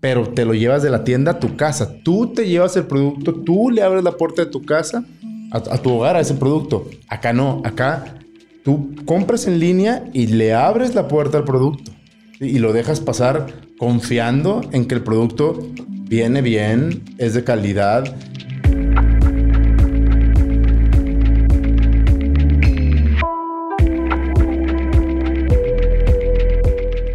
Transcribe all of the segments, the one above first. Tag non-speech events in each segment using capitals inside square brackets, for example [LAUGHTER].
pero te lo llevas de la tienda a tu casa. Tú te llevas el producto, tú le abres la puerta de tu casa a, tu hogar a ese producto. Acá no, acá tú compras en línea y le abres la puerta al producto y lo dejas pasar confiando en que el producto viene bien, es de calidad.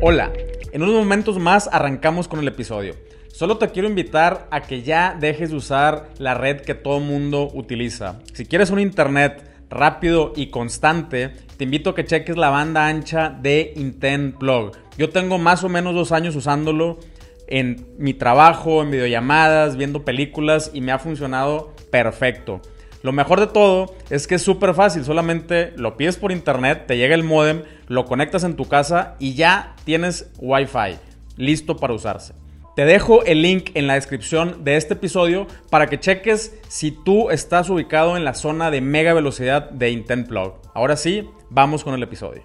Hola, en unos momentos más arrancamos con el episodio. Solo te quiero invitar a que ya dejes de usar la red que todo mundo utiliza. Si quieres un internet rápido y constante, te invito a que cheques la banda ancha de Intent Plug. Yo tengo más o menos dos años usándolo en mi trabajo, en videollamadas, viendo películas y me ha funcionado perfecto. Lo mejor de todo es que es súper fácil, solamente lo pides por internet, te llega el modem, lo conectas en tu casa y ya tienes Wi-Fi listo para usarse. Te dejo el link en la descripción de este episodio para que cheques si tú estás ubicado en la zona de mega velocidad de Intent. Ahora sí, vamos con el episodio.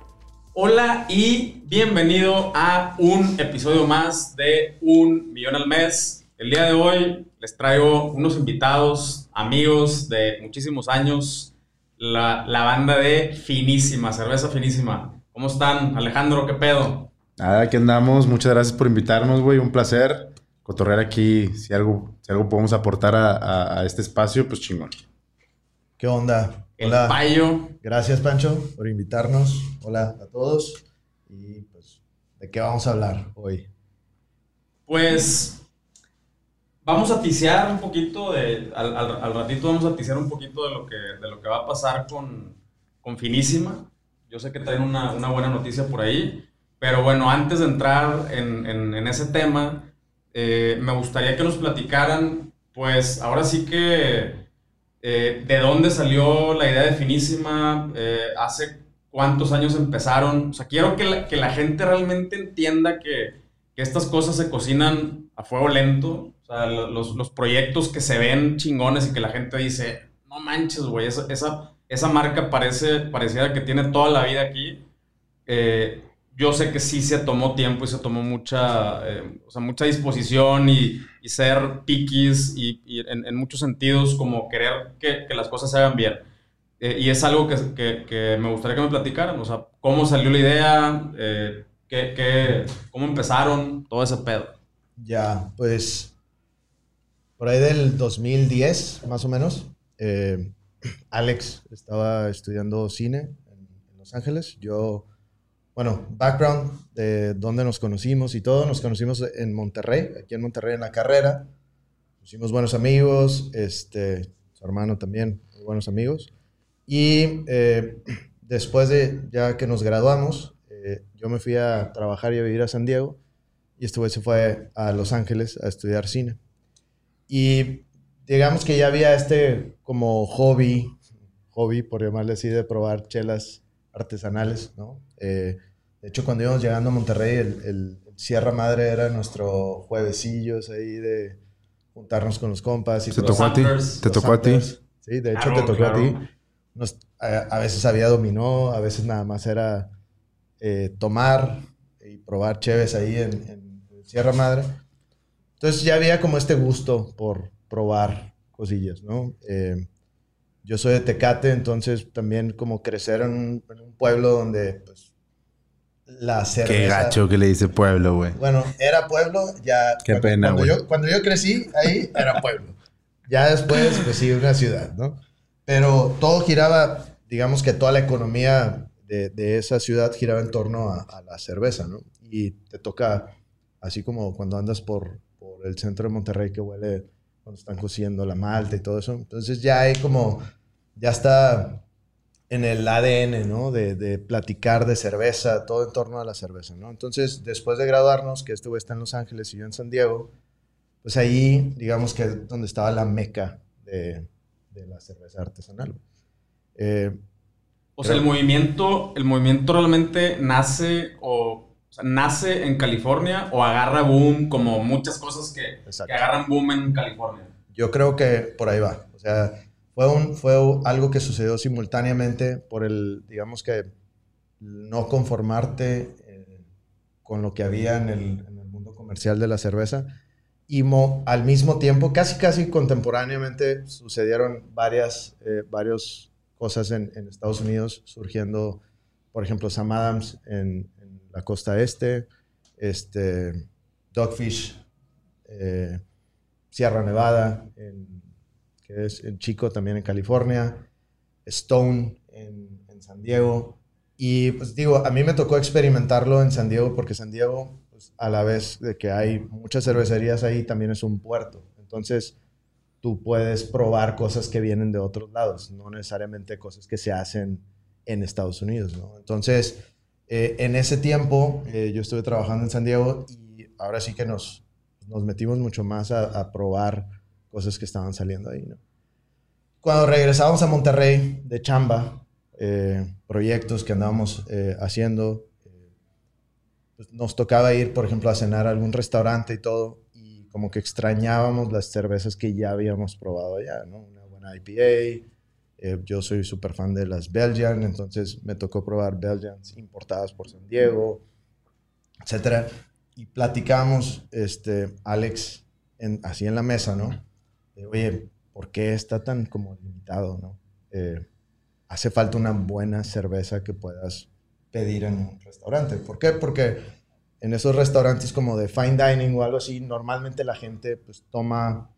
Hola y bienvenido a un episodio más de Un Millón al Mes. El día de hoy les traigo unos invitados, amigos de muchísimos años, la, la banda de Finísima, Cerveza Finísima. ¿Cómo están? Alejandro, ¿qué pedo? Nada, aquí andamos. Muchas gracias por invitarnos, güey. Un placer cotorrear aquí. Si algo, si algo podemos aportar a, este espacio, pues chingón. ¿Qué onda? Hola. Payo. Gracias, Pancho, por invitarnos. Hola a todos. Y pues, ¿de qué vamos a hablar hoy? Pues vamos a ticiar un poquito de. Al, ratito vamos a ticiar un poquito de lo que, de lo que va a pasar con, con Finísima. Yo sé que traen una, una buena noticia por ahí. Pero bueno, antes de entrar en, en, ese tema, eh, me gustaría que nos platicaran, pues ahora sí que, eh, de dónde salió la idea de Finísima, eh, hace cuántos años empezaron. O sea, quiero que la, que la gente realmente entienda que, que, estas cosas se cocinan a fuego lento. Sea, los, los, proyectos que se ven chingones y que la gente dice, no manches, güey, esa, esa, esa, marca parece, pareciera que tiene toda la vida aquí. Eh, yo sé que sí se tomó tiempo y se tomó mucha, eh, o sea, mucha disposición y, y ser piquis y, en, muchos sentidos como querer que, que las cosas se hagan bien. Eh, y es algo que, que, que, me gustaría que me platicaran, o sea, cómo salió la idea, eh, qué, cómo empezaron, todo ese pedo. Ya, pues por ahí del 2010, más o menos, Alex estaba estudiando cine en, Los Ángeles. Yo bueno, background de dónde nos conocimos y todo. Nos conocimos en Monterrey, aquí en Monterrey en la carrera. Hicimos buenos amigos, este, su hermano también, buenos amigos. Y eh, después de ya que nos graduamos, eh, yo me fui a trabajar y a vivir a San Diego y este se fue a Los Ángeles a estudiar cine. Y digamos que ya había este como hobby, hobby por llamarle así, de probar chelas artesanales, ¿no? Eh, de hecho, cuando íbamos llegando a Monterrey, el, Sierra Madre era nuestro juevesillos ahí de juntarnos con los compas. Y ¿Te tocó a ti? ¿Te tocó a ti? Sí, de hecho te tocó a ti. a, veces había dominó, a veces nada más era eh, tomar y probar cheves ahí en, Sierra Madre. Entonces ya había como este gusto por probar cosillas, ¿no? Eh, yo soy de Tecate, entonces también como crecer en un, en un pueblo donde pues, la cerveza. Qué gacho que le dice pueblo, güey. Bueno, era pueblo, ya. Qué cuando, pena, güey. Cuando, yo crecí ahí, era pueblo. ya después, pues sí, una ciudad, ¿no? Pero todo giraba, digamos que toda la economía de, de esa ciudad giraba en torno a, la cerveza, ¿no? Y te toca, así como cuando andas por, por el centro de Monterrey que huele cuando están cociendo la malta y todo eso. Entonces ya hay como, ya está en el ADN, ¿no? De, de, platicar de cerveza, todo en torno a la cerveza, ¿no? Entonces, después de graduarnos, que estuve está en Los Ángeles y yo en San Diego, pues ahí, digamos que es donde estaba la meca de, de la cerveza artesanal. Eh, o sea, el movimiento, el movimiento realmente nace o, nace en California o agarra boom como muchas cosas que, que agarran boom en California. Yo creo que por ahí va. O sea, fue, un, fue algo que sucedió simultáneamente por el, digamos que, no conformarte eh, con lo que había en el, en el, mundo comercial de la cerveza y al mismo tiempo, casi casi contemporáneamente, sucedieron varias, eh, varias cosas en, en, Estados Unidos, surgiendo, por ejemplo, Sam Adams en la costa este, este, Dogfish, eh, Sierra Nevada, en, que es en Chico, también en California, Stone en, en San Diego. Y pues digo, a mí me tocó experimentarlo en San Diego porque San Diego, pues, a la vez de que hay muchas cervecerías ahí, también es un puerto. Entonces, tú puedes probar cosas que vienen de otros lados, no necesariamente cosas que se hacen en Estados Unidos, ¿no? Entonces, eh, en ese tiempo, eh, yo estuve trabajando en San Diego y ahora sí que nos, nos metimos mucho más a, probar cosas que estaban saliendo ahí. Cuando regresábamos a Monterrey de chamba, eh, proyectos que andábamos haciendo. Pues nos tocaba ir, por ejemplo, a cenar a algún restaurante y todo, y como que extrañábamos las cervezas que ya habíamos probado allá, ¿no? Una buena IPA. Yo soy súper fan de las Belgian, entonces me tocó probar Belgians importadas por San Diego, etcétera. Y platicamos, este, Alex, en, así en la mesa, ¿no? De, Oye, ¿por qué está tan como limitado, no? hace falta una buena cerveza que puedas pedir en un restaurante. ¿Por qué? Porque en esos restaurantes como de fine dining o algo así, normalmente la gente pues toma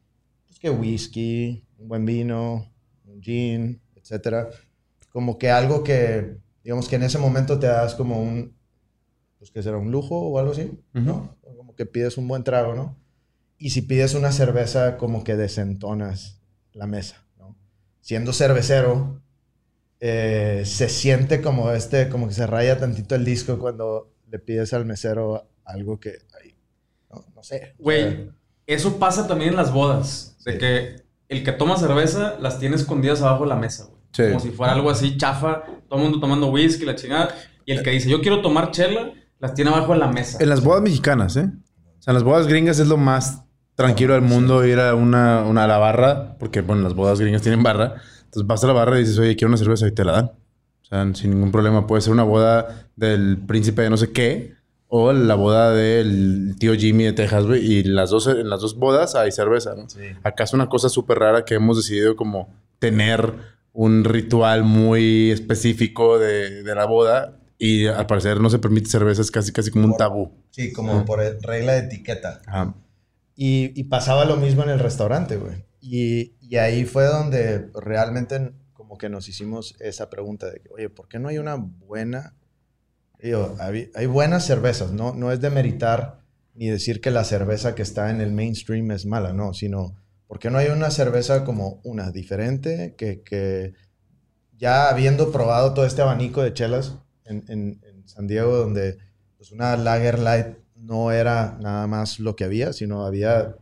pues, que whisky, un buen vino, gin, etcétera. Como que algo que, digamos que en ese momento te das como un, pues que será un lujo o algo así, ¿no? Como que pides un buen trago, ¿no? Y si pides una cerveza, como que desentonas la mesa, ¿no? Siendo cervecero, eh, se siente como este, como que se raya tantito el disco cuando le pides al mesero algo que, no, sé. Güey, eso pasa también en las bodas, de que el que toma cerveza las tiene escondidas abajo de la mesa, güey. Como si fuera algo así chafa, todo el mundo tomando whisky, la chingada. Y el que dice, yo quiero tomar chela, las tiene abajo de la mesa. En las bodas mexicanas, ¿eh? O sea, en las bodas gringas es lo más tranquilo del mundo ir a una, una a la barra, porque, bueno, las bodas gringas tienen barra entonces vas a la barra y dices, oye, quiero una cerveza y te la dan. O sea, sin ningún problema. Puede ser una boda del príncipe de no sé qué o la boda del tío Jimmy de Texas, güey. Y las dos, en las dos bodas hay cerveza, ¿no? Sí. Acá es una cosa súper rara que hemos decidido como tener un ritual muy específico de, de la boda y al parecer no se permite cerveza, es casi, casi como un tabú. Sí, como por regla de etiqueta. Ajá. Y, y, pasaba lo mismo en el restaurante, güey. Y, y ahí fue donde realmente como que nos hicimos esa pregunta de que, oye, ¿por qué no hay una buena... Digo, hay, hay, buenas cervezas, ¿no? No es de meritar ni decir que la cerveza que está en el mainstream es mala, no, sino, ¿por qué no hay una cerveza como una diferente que, que ya habiendo probado todo este abanico de chelas en, en, en San Diego, donde pues una Lager Light no era nada más lo que había, sino había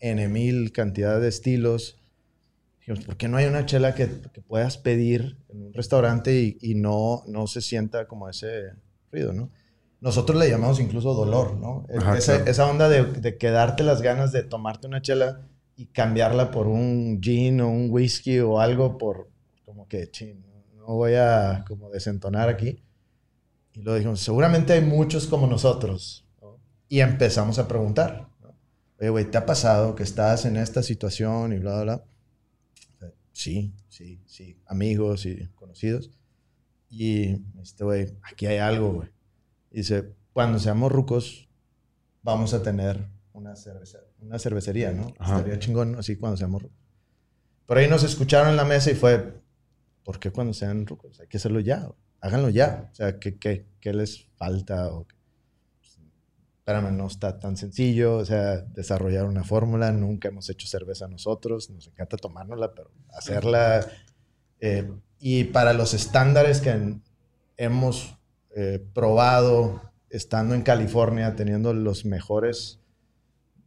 N mil cantidad de estilos, Dijimos, ¿por qué no hay una chela que, que puedas pedir en un restaurante y, y, no, no se sienta como ese ruido, ¿no? Nosotros le llamamos incluso dolor, ¿no? esa, esa, onda de, de, quedarte las ganas de tomarte una chela y cambiarla por un gin o un whisky o algo por, como que, ching, no voy a como desentonar aquí. Y lo dijimos, seguramente hay muchos como nosotros. ¿no? Y empezamos a preguntar, ¿no? Oye, güey, ¿te ha pasado que estás en esta situación y bla, bla, bla? Sí, sí, sí, amigos y conocidos. Y este güey, aquí hay algo, güey. Dice, cuando seamos rucos, vamos a tener una, cerveza, una cervecería, ¿no? Estaría chingón, así cuando seamos rucos. Por ahí nos escucharon en la mesa y fue, ¿por qué cuando sean rucos? Hay que hacerlo ya, háganlo ya. O sea, ¿qué, qué, qué les falta? O espérame, no está tan sencillo, o sea, desarrollar una fórmula, nunca hemos hecho cerveza nosotros, nos encanta tomárnosla, pero hacerla, eh, y para los estándares que hemos eh, probado estando en California, teniendo los mejores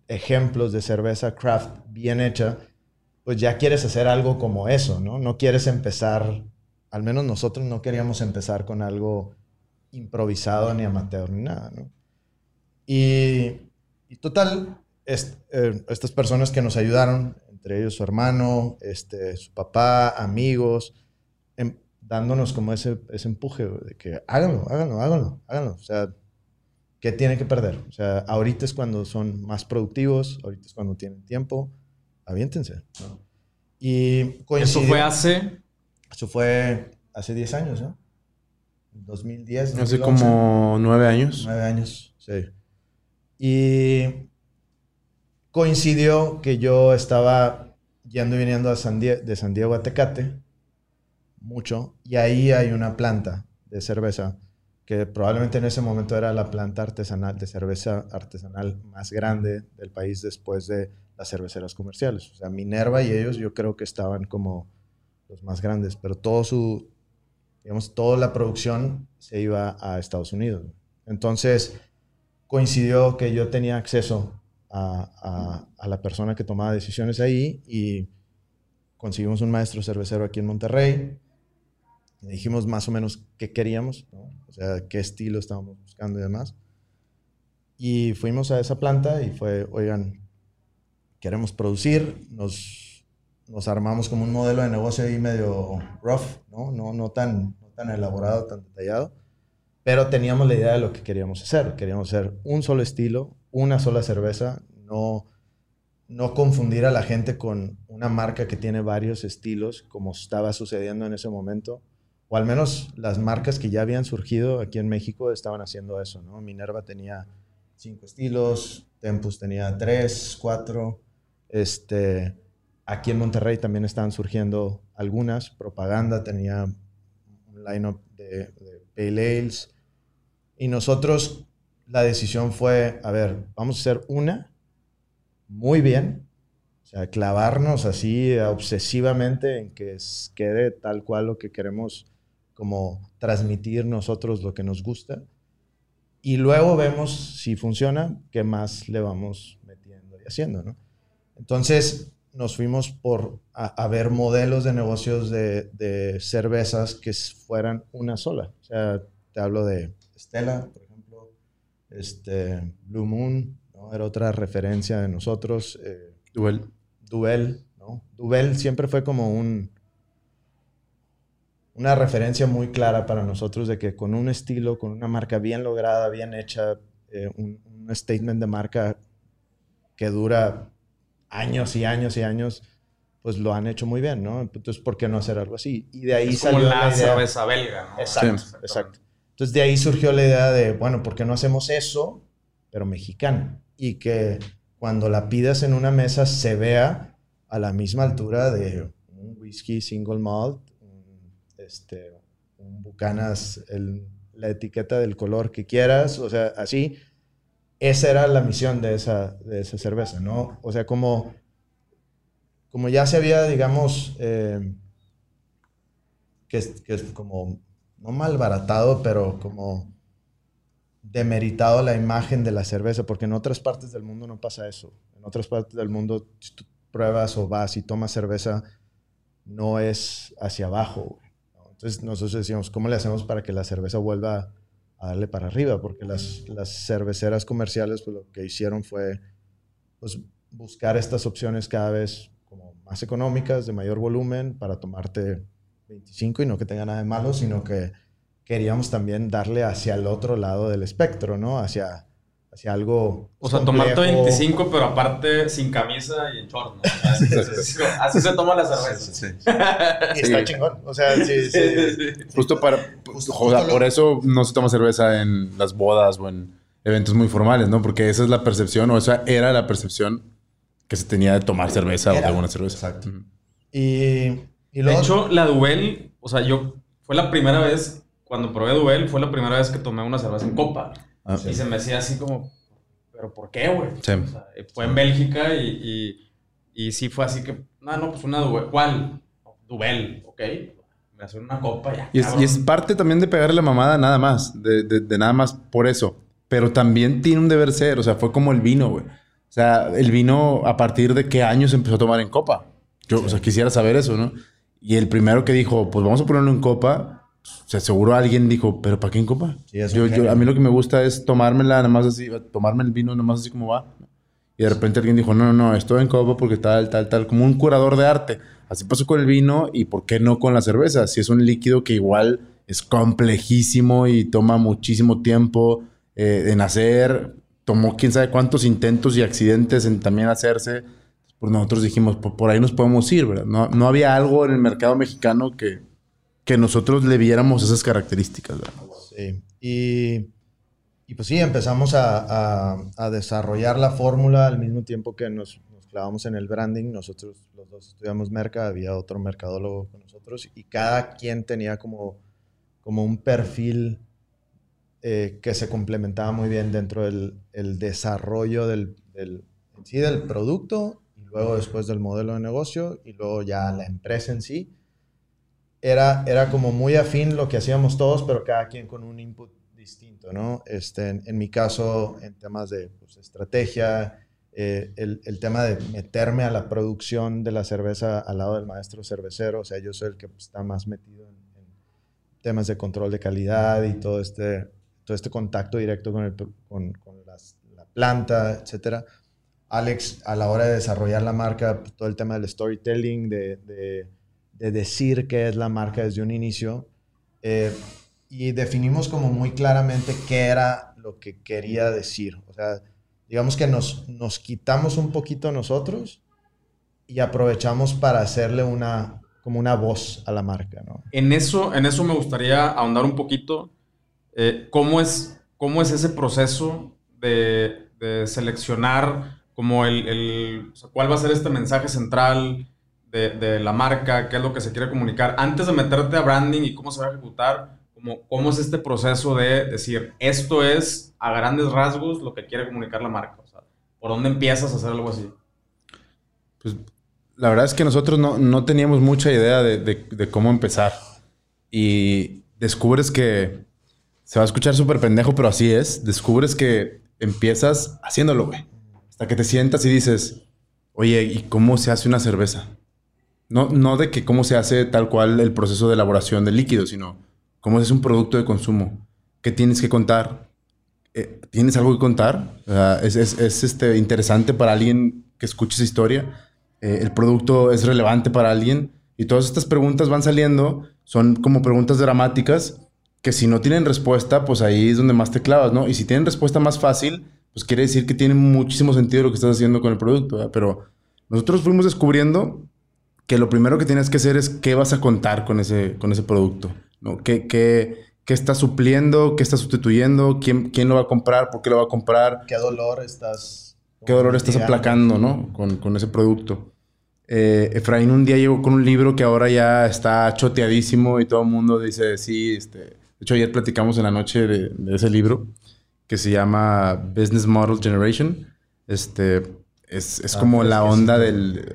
ejemplos de cerveza craft bien hecha, pues ya quieres hacer algo como eso, ¿no? No quieres empezar, al menos nosotros no queríamos empezar con algo improvisado ni amateur ni nada, ¿no? Y, total, eh, estas personas que nos ayudaron, entre ellos su hermano, este, su papá, amigos, dándonos como ese, ese empuje de que háganlo, háganlo, háganlo, háganlo. O sea, ¿qué tienen que perder? O sea, ahorita es cuando son más productivos, ahorita es cuando tienen tiempo, aviéntense. ¿no? Y Eso coincidió- fue hace. Eso fue hace 10 años, ¿no? 2010, Hace 2011. como nueve años. Nueve años, sí. Y coincidió que yo estaba yendo y viniendo a San Die- de San Diego a Tecate, mucho, y ahí hay una planta de cerveza que probablemente en ese momento era la planta artesanal de cerveza artesanal más grande del país después de las cerveceras comerciales. O sea, Minerva y ellos yo creo que estaban como los más grandes, pero todo su, digamos, toda la producción se iba a Estados Unidos. Entonces, coincidió que yo tenía acceso a, a- a la persona que tomaba decisiones ahí y conseguimos un maestro cervecero aquí en Monterrey. Dijimos más o menos qué queríamos, ¿no? o sea, qué estilo estábamos buscando y demás. Y fuimos a esa planta y fue, oigan, queremos producir, nos, nos armamos como un modelo de negocio ahí medio rough, ¿no? No, no, tan, no tan elaborado, tan detallado, pero teníamos la idea de lo que queríamos hacer. Queríamos hacer un solo estilo, una sola cerveza, no, no confundir a la gente con una marca que tiene varios estilos, como estaba sucediendo en ese momento. O al menos las marcas que ya habían surgido aquí en México estaban haciendo eso, ¿no? Minerva tenía cinco estilos, Tempus tenía tres, cuatro. Este, aquí en Monterrey también estaban surgiendo algunas. Propaganda tenía un lineup de, de Pale Ales. Y nosotros, la decisión fue, a ver, vamos a hacer una muy bien. O sea, clavarnos así obsesivamente en que quede tal cual lo que queremos como transmitir nosotros lo que nos gusta. Y luego vemos si funciona, qué más le vamos metiendo y haciendo, ¿no? Entonces nos fuimos por a, a ver modelos de negocios de, de cervezas que fueran una sola. O sea, te hablo de Stella, por ejemplo, este, Blue Moon, ¿no? Era otra referencia de nosotros. eh, Duel. Duvel, ¿no? Duvel siempre fue como un una referencia muy clara para nosotros de que con un estilo, con una marca bien lograda, bien hecha, eh, un, un statement de marca que dura años y años y años, pues lo han hecho muy bien, ¿no? Entonces, ¿por qué no hacer algo así? Y de ahí Es como salió la la idea. cerveza belga, ¿no? Exacto, Sí. exacto. Entonces de ahí surgió la idea de, bueno, ¿por qué no hacemos eso, pero mexicano? Y que cuando la pidas en una mesa se vea a la misma altura de un whisky single malt, este, un Bucanas, el- la etiqueta del color que quieras, o sea, así. Esa era la misión de esa, de esa cerveza, ¿no? O sea, como, como ya se había, digamos, eh, que que es como, no malbaratado, pero como demeritado la imagen de la cerveza, porque en otras partes del mundo no pasa eso. En otras partes del mundo, si tú pruebas o vas y tomas cerveza, no es hacia abajo. Entonces nosotros decíamos, ¿cómo le hacemos para que la cerveza vuelva a darle para arriba? Porque las, las cerveceras comerciales, pues lo que hicieron fue pues, buscar estas opciones cada vez como más económicas, de mayor volumen, para tomarte 25 y no que tenga nada de malo, sino que queríamos también darle hacia el otro lado del espectro, ¿no? Hacia, hacia algo... O sea, tomarte complejo. 25, pero aparte sin camisa y en short, ¿no? Así, así se toma la cerveza. [LAUGHS] Y está Sí. chingón. O sea, sí, sí. Justo para. Justo- o sea, justo lo- por eso no se toma cerveza en las bodas o en eventos muy formales, ¿no? Porque esa es la percepción, o esa era la percepción que se tenía de tomar cerveza o de alguna cerveza. Exacto. Y, y De hecho, la Duvel, o sea, yo fue la primera vez, cuando probé Duvel, fue la primera vez que tomé una cerveza en copa. Ah, Y se me hacía así como, ¿pero por qué, güey? Sí. O sea, fue en Bélgica y, y, y sí fue así que, no, no, pues una Duvel. ¿Cuál? Duvel, ok. Me hacen una copa ya. Y es, y es parte también de pegarle la mamada nada más, de, de- de nada más por eso. Pero también tiene un deber ser, o sea, fue como el vino, güey. O sea, el vino a partir de qué año se empezó a tomar en copa. Yo, o sea, quisiera saber eso, ¿no? Y el primero que dijo, pues vamos a ponerlo en copa, o sea, seguro alguien dijo, ¿pero para qué en copa? Sí, yo, yo- a mí lo que me gusta es tomármela nada más así, tomarme el vino nada más así como va. Y de repente alguien dijo, no, no, no, estoy en copa porque tal, tal, tal, como un curador de arte. Así pasó con el vino y por qué no con la cerveza. Si es un líquido que igual es complejísimo y toma muchísimo tiempo eh, en hacer, tomó quién sabe cuántos intentos y accidentes en también hacerse. Pues nosotros dijimos, por, ahí nos podemos ir, ¿verdad? No, no había algo en el mercado mexicano que, que nosotros le viéramos esas características, ¿verdad? Sí. Y, y pues sí, empezamos a, a, desarrollar la fórmula al mismo tiempo que nos, nos, clavamos en el branding. Nosotros los dos estudiamos merca, había otro mercadólogo con nosotros y cada quien tenía como, como un perfil eh, que se complementaba muy bien dentro del el desarrollo del, del, sí, del producto y luego después del modelo de negocio y luego ya la empresa en sí. Era, era como muy afín lo que hacíamos todos, pero cada quien con un input distinto, ¿no? Este, en, en mi caso, en temas de pues, estrategia, eh, el, el, tema de meterme a la producción de la cerveza al lado del maestro cervecero, o sea, yo soy el que está más metido en, en temas de control de calidad y todo este, todo este contacto directo con, el, con, con las, la planta, etcétera. Alex, a la hora de desarrollar la marca, pues, todo el tema del storytelling, de, de, de, decir qué es la marca desde un inicio, eh, y definimos como muy claramente qué era lo que quería decir. Digamos que nos, nos quitamos un poquito nosotros y aprovechamos para hacerle una, como una voz a la marca, ¿no? En eso, en eso me gustaría ahondar un poquito eh, ¿cómo, es, ¿Cómo es ese proceso de, de seleccionar como el, el cuál va a ser este mensaje central de, de, la marca, qué es lo que se quiere comunicar? Antes de meterte a branding y cómo se va a ejecutar, ¿cómo, cómo es este proceso de decir, esto es a grandes rasgos lo que quiere comunicar la marca? O ¿por dónde empiezas a hacer algo así? Pues la verdad es que nosotros no, no teníamos mucha idea de, de, de, cómo empezar. Y descubres que se va a escuchar súper pendejo, pero así es. Descubres que empiezas haciéndolo, güey. Hasta que te sientas y dices, oye, ¿y cómo se hace una cerveza? No, no de que cómo se hace tal cual el proceso de elaboración del líquido, sino cómo es un producto de consumo. ¿Qué tienes que contar? Eh, ¿Tienes algo que contar? Es, es, es este, interesante para alguien que escuche esa historia. Eh, el producto es relevante para alguien. Y todas estas preguntas van saliendo. Son como preguntas dramáticas que si no tienen respuesta, pues ahí es donde más te clavas, ¿no? Y si tienen respuesta más fácil, pues quiere decir que tiene muchísimo sentido lo que estás haciendo con el producto, ¿verdad? Pero nosotros fuimos descubriendo que lo primero que tienes que hacer es qué vas a contar con ese, con ese producto, ¿no? ¿Qué, qué, qué estás supliendo? ¿Qué estás sustituyendo? ¿Quién, ¿Quién lo va a comprar? ¿Por qué lo va a comprar? ¿Qué dolor estás... ¿Qué dolor estás aplacando, no? Con, con ese producto. Eh, Efraín un día llegó con un libro que ahora ya está choteadísimo y todo el mundo dice, sí, este... De hecho, ayer platicamos en la noche de, de, ese libro que se llama Business Model Generation. Este, es, es ah, como pues la onda del,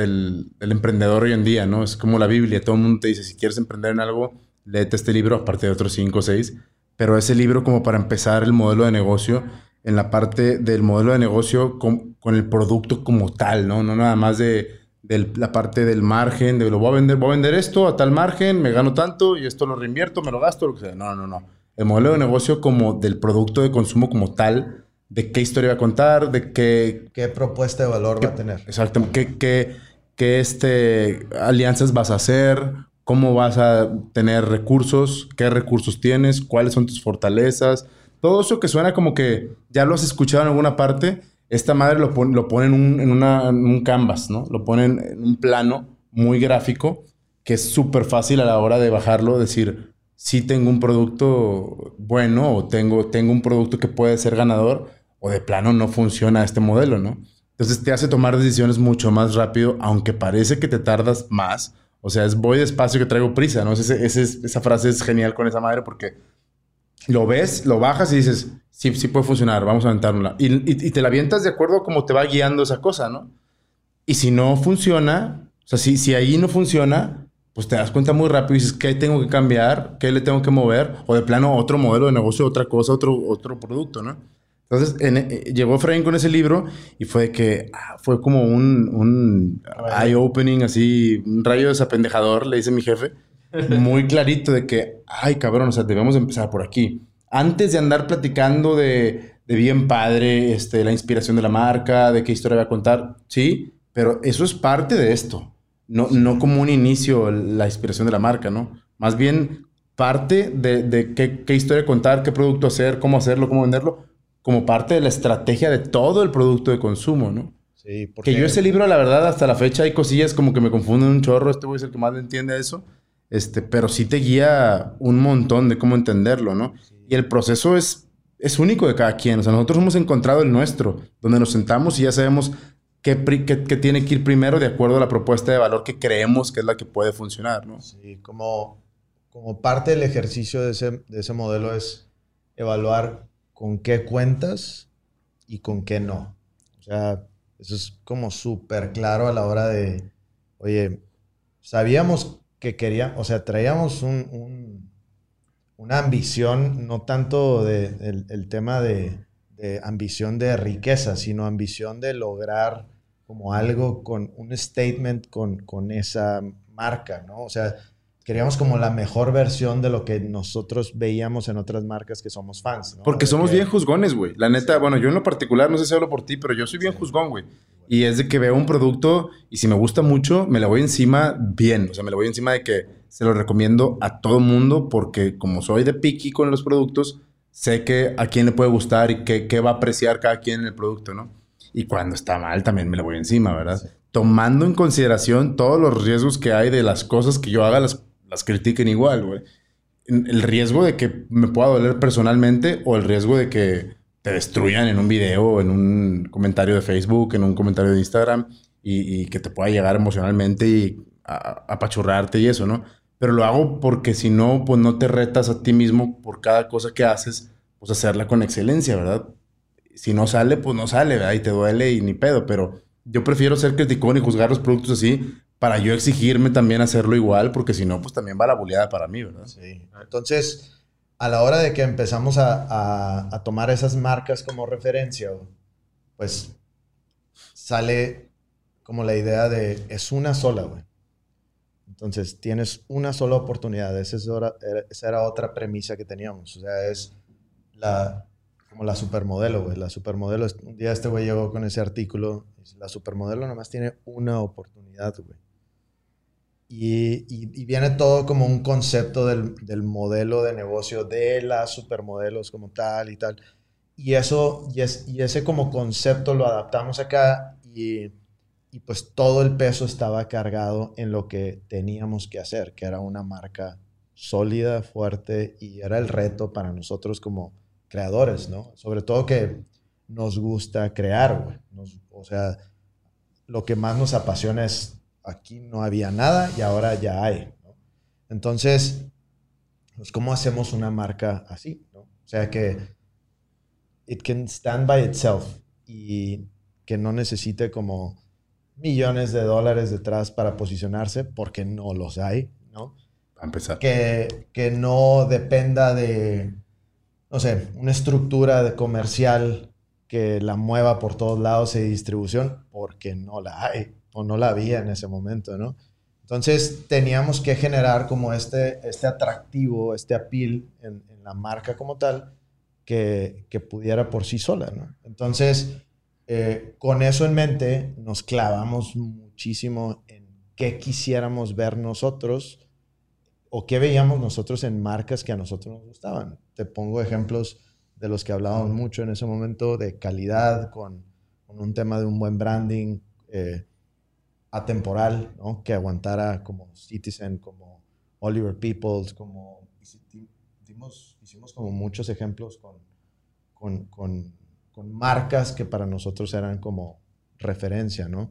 del, del, emprendedor hoy en día, ¿no? Es como la Biblia. Todo el mundo te dice, si quieres emprender en algo, léete este libro, aparte de otros cinco o seis. Pero ese libro como para empezar el modelo de negocio, en la parte del modelo de negocio con, con el producto como tal, ¿no? No nada más de de la parte del margen, de lo voy a vender, voy a vender esto a tal margen, me gano tanto y esto lo reinvierto, me lo gasto, lo que sea. No, no, no. El modelo de negocio como del producto de consumo como tal, de qué historia va a contar, de qué... ¿Qué propuesta de valor qué, va a tener? Exactamente. ¿Qué, qué, qué este, alianzas vas a hacer? ¿Cómo vas a tener recursos? ¿Qué recursos tienes? ¿Cuáles son tus fortalezas? Todo eso que suena como que ya lo has escuchado en alguna parte, esta madre lo, lo pone en un, en, una, un, canvas, ¿no? Lo ponen en un plano muy gráfico que es súper fácil a la hora de bajarlo, decir, sí tengo un producto bueno o tengo, tengo un producto que puede ser ganador o de plano no funciona este modelo, ¿no? Entonces te hace tomar decisiones mucho más rápido, aunque parece que te tardas más. O sea, es voy despacio que traigo prisa, ¿no? Ese, ese, esa frase es genial con esa madre porque lo ves, lo bajas y dices, sí, sí puede funcionar, vamos a aventárnosla. Y, y, y, te la avientas de acuerdo a cómo te va guiando esa cosa, ¿no? Y si no funciona, o sea, si, si ahí no funciona, pues te das cuenta muy rápido y dices, ¿qué tengo que cambiar? ¿Qué le tengo que mover? O de plano, otro modelo de negocio, otra cosa, otro, otro producto, ¿no? Entonces, en, eh, llegó Efraín con ese libro y fue que ah, fue como un, un eye-opening, así, un rayo desapendejador, le dice mi jefe muy clarito de que, ay, cabrón, o sea, debemos empezar por aquí. Antes de andar platicando de, de bien padre, este, la inspiración de la marca, de qué historia voy a contar, sí, pero eso es parte de esto. No, no como un inicio la inspiración de la marca, ¿no? Más bien parte de, de qué, qué historia contar, qué producto hacer, cómo hacerlo, cómo venderlo, como parte de la estrategia de todo el producto de consumo, ¿no? Sí, porque... Que yo ese libro, la verdad, hasta la fecha hay cosillas como que me confunden un chorro. Este güey es el que más le entiende a eso. Este, pero sí te guía un montón de cómo entenderlo, ¿no? Y el proceso es, es único de cada quien. O sea, nosotros hemos encontrado el nuestro, donde nos sentamos y ya sabemos qué- qué tiene que ir primero de acuerdo a la propuesta de valor que creemos que es la que puede funcionar, ¿no? Sí, como, como parte del ejercicio de ese, de ese modelo es evaluar con qué cuentas y con qué no. O sea, eso es como súper claro a la hora de, oye, sabíamos que queríamos, o sea, traíamos un, un- una ambición, no tanto de, el, el tema de, de ambición de riqueza, sino ambición de lograr como algo con un statement con, con esa marca, ¿no? O sea, queríamos como la mejor versión de lo que nosotros veíamos en otras marcas que somos fans, ¿no? Porque De somos que- bien juzgones, güey. La neta, bueno, yo en lo particular, no sé si hablo por ti, pero yo soy bien juzgón, güey. Y es de que veo un producto y si me gusta mucho, me la voy encima bien. O sea, me la voy encima de que se lo recomiendo a todo mundo porque como soy de picky con los productos, sé que a quién le puede gustar y qué, qué va a apreciar cada quien en el producto, ¿no? Y cuando está mal, también me la voy encima, ¿verdad? Tomando en consideración todos los riesgos que hay de las cosas que yo haga, las, las critiquen igual, güey el riesgo de que me pueda doler personalmente o el riesgo de que te destruyan en un video, en un comentario de Facebook, en un comentario de Instagram y, que te pueda llegar emocionalmente y apachurrarte y eso, ¿no? Pero lo hago porque si no, pues no te retas a ti mismo por cada cosa que haces, pues hacerla con excelencia, ¿verdad? Si no sale, pues no sale, ¿verdad? Y te duele y ni pedo, pero yo prefiero ser criticón y juzgar los productos así para yo exigirme también hacerlo igual, porque si no, pues también va la buleada para mí, ¿verdad? Sí. Entonces, a la hora de que empezamos a, a- a tomar esas marcas como referencia, pues sale como la idea de es una sola, güey. Entonces, tienes una sola oportunidad. Esa, es hora- esa era otra premisa que teníamos. O sea, es la, como la supermodelo, güey. La supermodelo, un día este güey llegó con ese artículo. La supermodelo nada más tiene una oportunidad, güey. Y, viene todo como un concepto del, del modelo de negocio de las supermodelos como tal y tal. Y eso, y, es, ese como concepto lo adaptamos acá y, pues todo el peso estaba cargado en lo que teníamos que hacer, que era una marca sólida, fuerte y era el reto para nosotros como creadores, ¿no? Sobre todo que nos gusta crear, güey. O sea, lo que más nos apasiona es aquí no había nada y ahora ya hay. ¿no? Entonces, pues, ¿cómo hacemos una marca así? ¿no? O sea, que it can stand by itself y que no necesite como millones de dólares detrás para posicionarse, porque no los hay, ¿no? Para empezar. que, que no dependa de, no sé, una estructura de comercial que la mueva por todos lados y distribución, porque no la hay o no la había en ese momento, ¿no? Entonces teníamos que generar como este, este atractivo, este appeal en, en la marca como tal, que, que pudiera por sí sola, ¿no? Entonces, eh, con eso en mente, nos clavamos muchísimo en qué quisiéramos ver nosotros o qué veíamos nosotros en marcas que a nosotros nos gustaban. Te pongo ejemplos de los que hablábamos mucho en ese momento, de calidad, con, con un tema de un buen branding eh, atemporal, ¿no? que aguantara como Citizen, como Oliver Peoples, como hicimos, hicimos como muchos ejemplos con, con, con, con marcas que para nosotros eran como referencia, ¿no?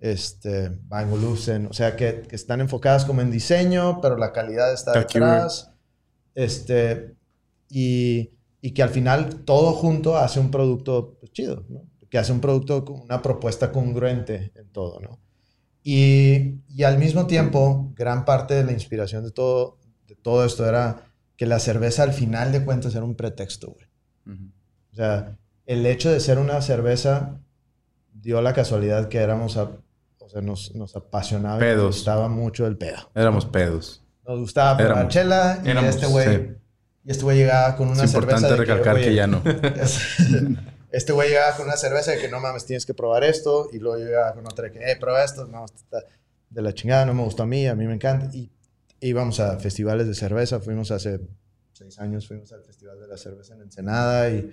este, Bang Olufsen, o sea, que, que están enfocadas como en diseño, pero la calidad está detrás. Este, y, y que al final todo junto hace un producto pues, chido, ¿no? Que hace un producto con una propuesta congruente en todo, ¿no? Y, y al mismo tiempo, gran parte de la inspiración de todo, de todo esto era que la cerveza al final de cuentas era un pretexto, güey. Ujú. O sea, el hecho de ser una cerveza dio la casualidad que éramos, a- o sea, nos, nos apasionaba y Pedos. nos gustaba mucho el pedo. Éramos pedos. Nos gustaba probar chela y Éramos, este güey sí. y este güey llegaba con una es cerveza importante de recalcar que, oye, ya no. [LAUGHS] este güey llegaba con una cerveza de que no mames, tienes que probar esto y luego llegaba con otra de que, eh, prueba esto, no, está de la chingada, no me gustó a mí, a mí me encanta y íbamos a festivales de cerveza, fuimos hace seis años, fuimos al Festival de la Cerveza en Ensenada y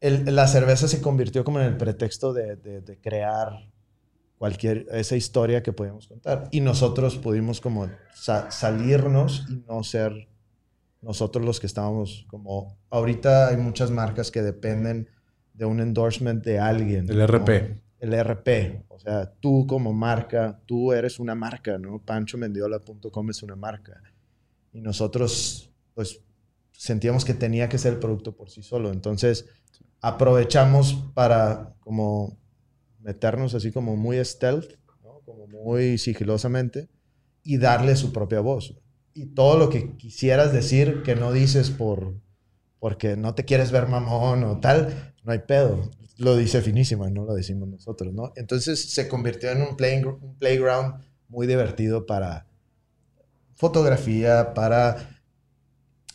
la cerveza se convirtió como en el pretexto de, de, crear cualquier, esa historia que podíamos contar. Y nosotros pudimos como salirnos y no ser nosotros los que estábamos como, ahorita hay muchas marcas que dependen de un endorsement de alguien. El RP. El RP. O sea, tú como marca, tú eres una marca, ¿no? PanchoMendiola.com es una marca. Y nosotros, pues, sentíamos que tenía que ser el producto por sí solo. Entonces, aprovechamos para como meternos así como muy stealth, ¿no? como muy sigilosamente, y darle su propia voz. Y todo lo que quisieras decir que no dices por porque no te quieres ver mamón o tal, no hay pedo. Lo dice finísima, no lo decimos nosotros, ¿no? Entonces se convirtió en un, un playground muy divertido para fotografía, para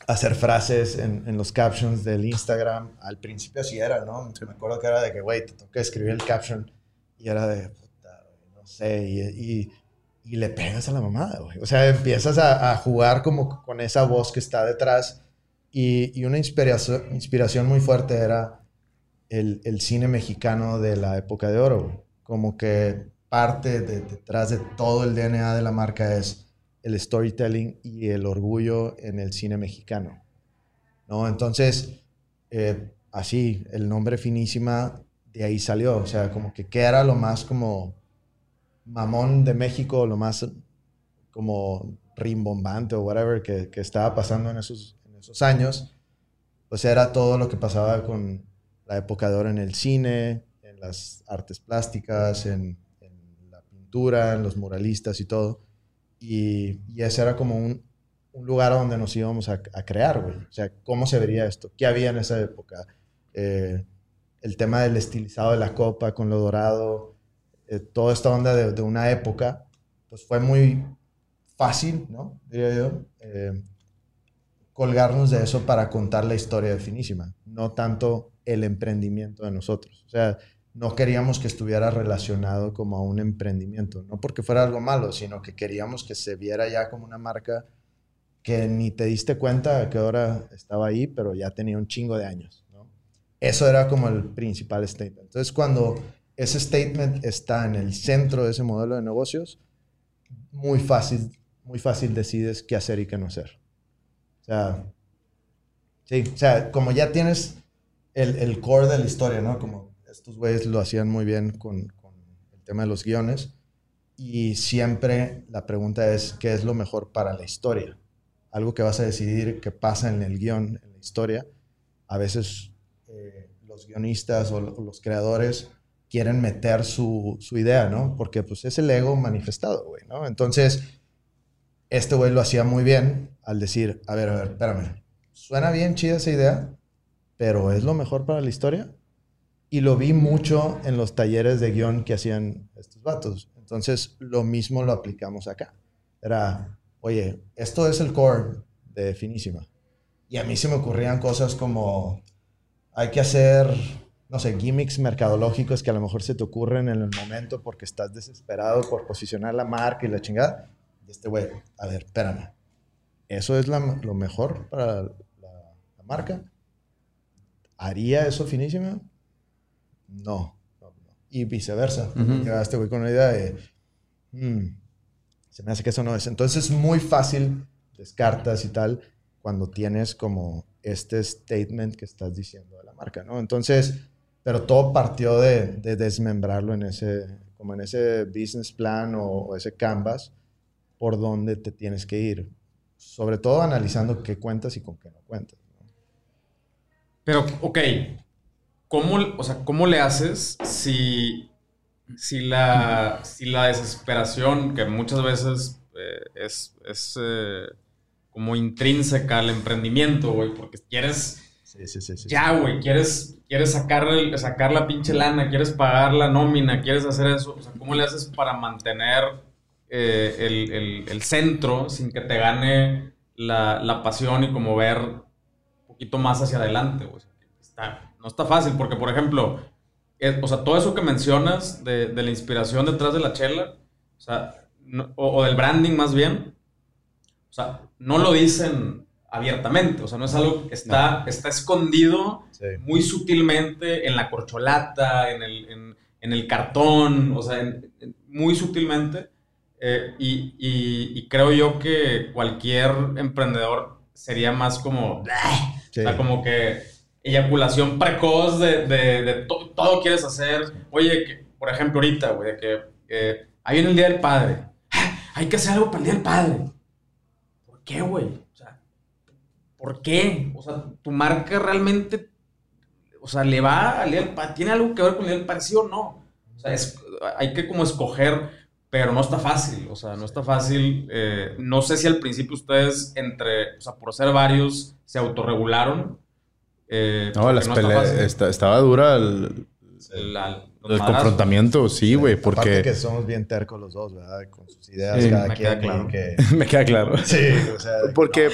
hacer frases en, los captions del Instagram. Al principio así era, ¿no? Me acuerdo que era de que, güey, te toca escribir el caption y era de, puta, no sé, y, le pegas a la mamada, güey. O sea, empiezas a, a, jugar como con esa voz que está detrás y, y una inspiración, inspiración muy fuerte era el, el, cine mexicano de la época de oro, Como que parte de, detrás de todo el DNA de la marca es el storytelling y el orgullo en el cine mexicano. ¿no? Entonces, eh, así, el nombre Finísima de ahí salió. O sea, como que, ¿qué era lo más como mamón de México, lo más como rimbombante o whatever que, estaba pasando en esos, años? Pues era todo lo que pasaba con la época de oro en el cine, en las artes plásticas, en, en la pintura, en los muralistas y todo. Y, ese era como un, un, lugar donde nos íbamos a, crear, güey. O sea, ¿cómo se vería esto? ¿Qué había en esa época? Eh, el tema del estilizado de la copa con lo dorado, eh, toda esta onda de, de, una época, pues fue muy fácil, ¿no? Diría yo, eh, colgarnos de eso para contar la historia de Finísima, no tanto el emprendimiento de nosotros. O sea, no queríamos que estuviera relacionado como a un emprendimiento, no porque fuera algo malo, sino que queríamos que se viera ya como una marca que ni te diste cuenta a qué hora estaba ahí, pero ya tenía un chingo de años. Eso era como el principal statement. Entonces, cuando ese statement está en el centro de ese modelo de negocios, muy fácil, muy fácil decides qué hacer y qué no hacer. O sea, sí, o sea, como ya tienes el, el core de la historia, ¿no? Como estos güeyes lo hacían muy bien con, el tema de los guiones. Y siempre la pregunta es, ¿qué es lo mejor para la historia? Algo que vas a decidir que pasa en el guion, en la historia. A veces eh, los guionistas o los creadores quieren meter su, idea, ¿no? Porque pues es el ego manifestado, güey, ¿no? Entonces, este güey lo hacía muy bien al decir, a ver, a ver, espérame, suena bien chida esa idea, pero ¿es lo mejor para la historia? Y lo vi mucho en los talleres de guion que hacían estos vatos. Entonces, lo mismo lo aplicamos acá. Era, oye, esto es el core de Finísima. Y a mí se me ocurrían cosas como, hay que hacer, no sé, gimmicks mercadológicos que a lo mejor se te ocurren en el momento porque estás desesperado por posicionar la marca y la chingada. Y este güey, a ver, espérame. ¿Eso es lo mejor para la, la marca? ¿Haría eso Finísima? no, Y viceversa. Llegaste, güey, con una idea de, mm, se me hace que eso no es. Entonces es muy fácil, descartas y tal, cuando tienes como este statement que estás diciendo de la marca, ¿no? Entonces, pero todo partió de, desmembrarlo en ese, como en ese business plan o, ese canvas por donde te tienes que ir. Sobre todo analizando qué cuentas y con qué no cuentas. Pero, ok, ¿cómo, o sea, ¿cómo le haces si, si, la, si la desesperación, que muchas veces eh, es, es eh, como intrínseca al emprendimiento, güey, porque quieres... Sí, sí, sí, ya, güey, quieres, quieres sacar, sacar la pinche lana, quieres pagar la nómina, quieres hacer eso. O sea, ¿cómo le haces para mantener eh, el, el, el, centro sin que te gane la, la, pasión y como ver un poquito más hacia adelante? Güey? Está, no está fácil, porque por ejemplo, o sea, todo eso que mencionas de, la inspiración detrás de la chela, o sea, o, del branding más bien, sea, no lo dicen abiertamente, o sea, no es algo que está, está escondido muy sutilmente en la corcholata, en el, en, el cartón, o sea, muy sutilmente. Eh, y, y, creo yo que cualquier emprendedor sería más como, o sea, como que eyaculación precoz de, de, de todo quieres hacer. Oye, que, por ejemplo, ahorita, güey, que eh, ahí en el Día del Padre, hay que hacer algo para el Día del Padre. ¿Por qué, güey? ¿Por qué? O sea, tu marca realmente, o sea, le va al Día del Padre, ¿tiene algo que ver con el Padre, sí o no? O sea, es, hay que como escoger, pero no está fácil, o sea, no está fácil. Eh, no sé si al principio ustedes, entre, o sea, por ser varios, se autorregularon eh, no, las peleas. estaba dura el, confrontamiento, sí, güey, porque... Aparte que somos bien tercos los dos, ¿verdad? Con sus ideas, cada me quien. Queda claro. [LAUGHS] me queda claro. Sí, o sea... Porque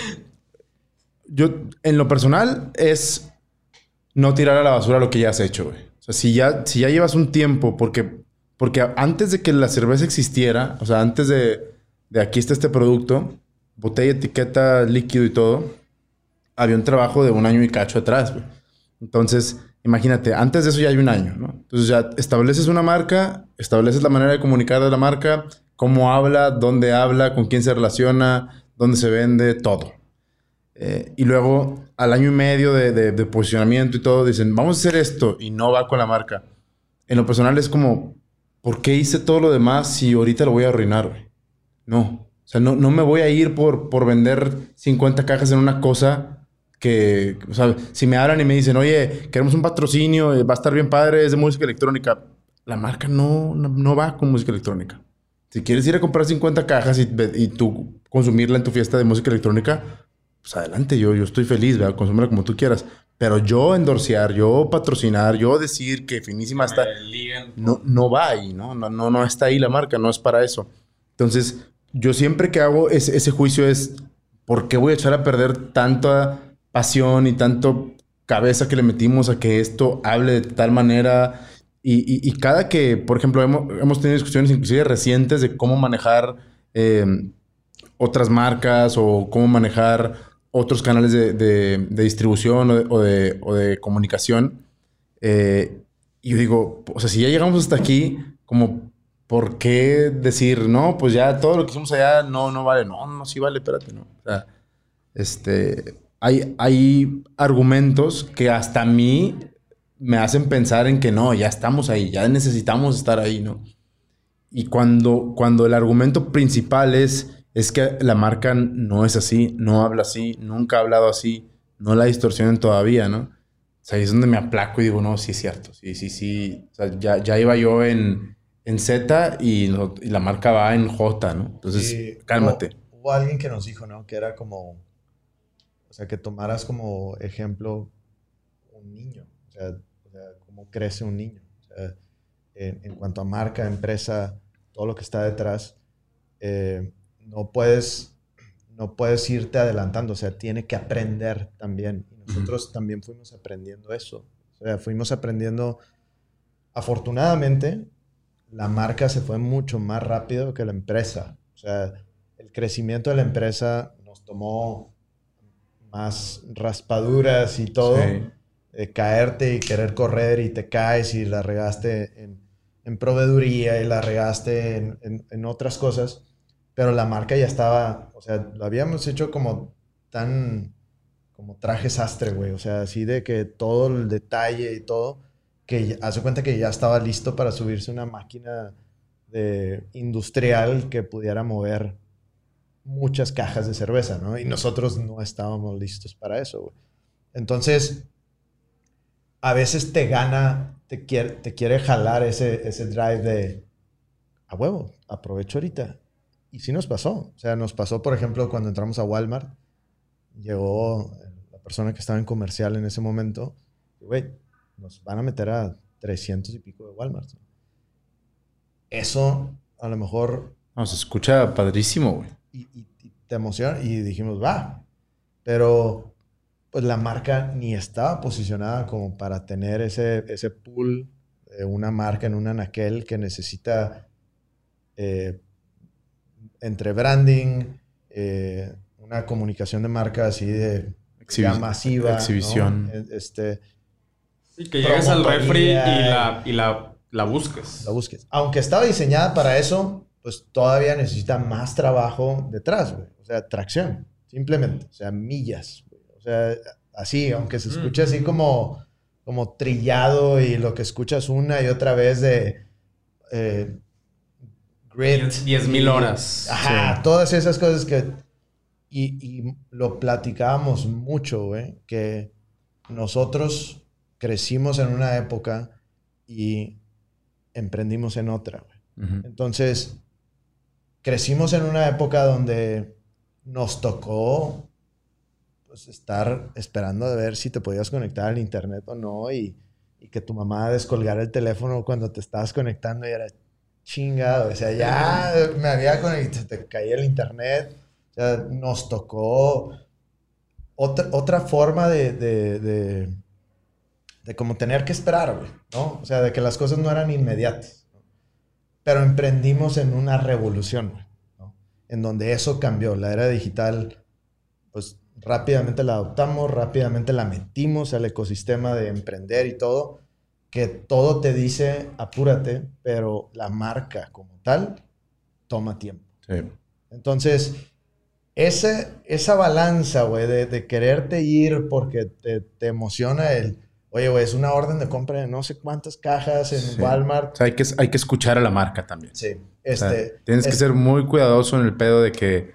yo, en lo personal, es no tirar a la basura lo que ya has hecho, güey. O sea, si ya, si ya llevas un tiempo, porque, porque antes de que la cerveza existiera, o sea, antes de, de aquí está este producto, botella, etiqueta, líquido y todo había un trabajo de un año y cacho atrás, güey. Entonces, imagínate, antes de eso ya hay un año, ¿no? Entonces ya estableces una marca, estableces la manera de comunicar de la marca, cómo habla, dónde habla, con quién se relaciona, dónde se vende, todo. Eh, y luego, al año y medio de, de, posicionamiento y todo, dicen, vamos a hacer esto y no va con la marca. En lo personal es como, ¿por qué hice todo lo demás si ahorita lo voy a arruinar? No. O sea, no, no me voy a ir por, por vender 50 cajas en una cosa que, o sea, si me hablan y me dicen, oye, queremos un patrocinio, eh, va a estar bien padre, es de música electrónica, la marca no, no, va con música electrónica. Si quieres ir a comprar 50 cajas y, y, tú consumirla en tu fiesta de música electrónica, pues adelante, yo, yo estoy feliz, ¿verdad? Consumirla como tú quieras. Pero yo endorsear, yo patrocinar, yo decir que finísima está... No, no va ahí, ¿no? ¿no? No, no está ahí la marca, no es para eso. Entonces, yo siempre que hago ese, ese juicio es, ¿por qué voy a echar a perder tanta pasión y tanto cabeza que le metimos a que esto hable de tal manera. Y, cada que, por ejemplo, hemos, tenido discusiones inclusive recientes de cómo manejar eh, otras marcas o cómo manejar otros canales de, distribución o de, comunicación. Eh, y yo digo, o sea, si ya llegamos hasta aquí, como, ¿por qué decir, no, pues ya todo lo que hicimos allá no, no vale? No, no, sí vale, espérate, no. O sea, este, hay, argumentos que hasta a mí me hacen pensar en que no, ya estamos ahí, ya necesitamos estar ahí, ¿no? Y cuando, cuando el argumento principal es, es que la marca no es así, no habla así, nunca ha hablado así, no la distorsionen todavía, ¿no? O sea, ahí es donde me aplaco y digo, no, sí es cierto, sí, sí, sí. O sea, ya, ya iba yo en, en Z y, la marca va en J, ¿no? Entonces, cálmate. hubo alguien que nos dijo, ¿no? Que era como o sea, que tomaras como ejemplo un niño, o sea, cómo crece un niño. O sea, en, cuanto a marca, empresa, todo lo que está detrás, eh, no, puedes, no puedes irte adelantando, o sea, tiene que aprender también. Y nosotros también fuimos aprendiendo eso. O sea, fuimos aprendiendo, afortunadamente, la marca se fue mucho más rápido que la empresa. O sea, el crecimiento de la empresa nos tomó más raspaduras y todo, caerte y querer correr y te caes y la regaste en, en proveeduría y la regaste en, en, otras cosas, pero la marca ya estaba, o sea, lo habíamos hecho como tan, como traje sastre, güey, o sea, así de que todo el detalle y todo, que hace cuenta que ya estaba listo para subirse una máquina de industrial que pudiera mover muchas cajas de cerveza, ¿no? Y nosotros no estábamos listos para eso, Entonces, a veces te gana, te quiere, te quiere jalar ese, ese drive de, a huevo, aprovecho ahorita. Y sí nos pasó. O sea, nos pasó, por ejemplo, cuando entramos a Walmart, llegó la persona que estaba en comercial en ese momento, y, güey, nos van a meter a 300 y pico de Walmart. Eso, a lo mejor... Nos escucha padrísimo, güey y, te emociona y dijimos, va. Pero pues la marca ni estaba posicionada como para tener ese, ese pool de una marca en un anaquel que necesita eh, entre branding, eh, una comunicación de marca así de Exhibi- ya masiva. exhibición. E- Este, Sí, que llegues al refri y la, y la, la busques. la busques. Aunque estaba diseñada para eso, pues todavía necesita más trabajo detrás, güey. O sea, tracción, simplemente. O sea, millas. güey. O sea, así, aunque se escuche así como, como trillado y lo que escuchas una y otra vez de eh, grit. Mil y- horas. Ajá, todas esas cosas que... Y, y lo platicábamos mucho, güey, que nosotros crecimos en una época y emprendimos en otra, güey. Ujú. Entonces, crecimos en una época donde nos tocó pues, estar esperando a ver si te podías conectar al internet o no y, y que tu mamá descolgara el teléfono cuando te estabas conectando y era chingado. O sea, ya me había conectado, te caía el internet. O sea, nos tocó otra, otra forma de, de, de, como tener que esperar, güey, ¿no? O sea, de que las cosas no eran inmediatas. Pero emprendimos en una revolución. En donde eso cambió. La era digital, pues rápidamente la adoptamos, rápidamente la metimos al ecosistema de emprender y todo, que todo te dice apúrate, pero la marca como tal toma tiempo. Sí. Entonces, ese, esa balanza, güey, de, de quererte ir porque te, te emociona el, oye, güey, es una orden de compra de no sé cuántas cajas en Sí. Walmart. O sea, hay que, hay que escuchar a la marca también. Sí, O sea, este... tienes que ser muy cuidadoso en el pedo de que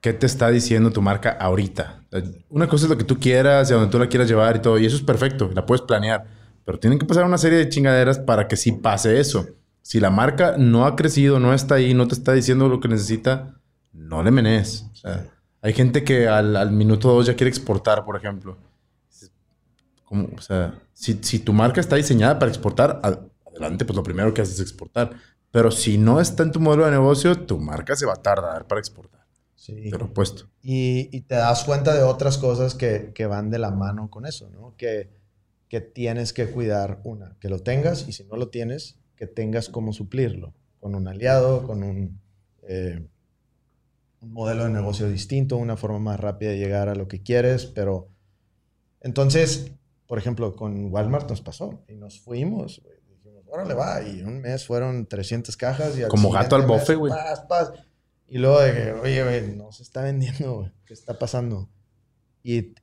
qué te está diciendo tu marca ahorita. O sea, Una cosa es lo que tú quieras y a donde tú la quieras llevar y todo, y eso es perfecto, la puedes planear. Pero tienen que pasar una serie de chingaderas para que sí pase eso. Si la marca no ha crecido, no está ahí, no te está diciendo lo que necesita, no le menes. O sea, hay gente que al, al minuto dos ya quiere exportar, por ejemplo. ¿Cómo? O sea, si, si tu marca está diseñada para exportar, ad- adelante, pues lo primero que haces es exportar. Pero si no está en tu modelo de negocio, tu marca se va a tardar para exportar. sí. Te lo opuesto. Y, y te das cuenta de otras cosas que, que van de la mano con eso, ¿no? Que, que tienes que cuidar una, que lo tengas y si no lo tienes, que tengas cómo suplirlo, con un aliado, con un, eh, un modelo de negocio distinto, una forma más rápida de llegar a lo que quieres, pero entonces, por ejemplo, con Walmart nos pasó y nos fuimos, güey. Dijimos, órale, va, y un mes fueron 300 cajas y al Como gato al bofe, güey. Y luego de que, oye, güey, no se está vendiendo, güey. ¿Qué está pasando? Y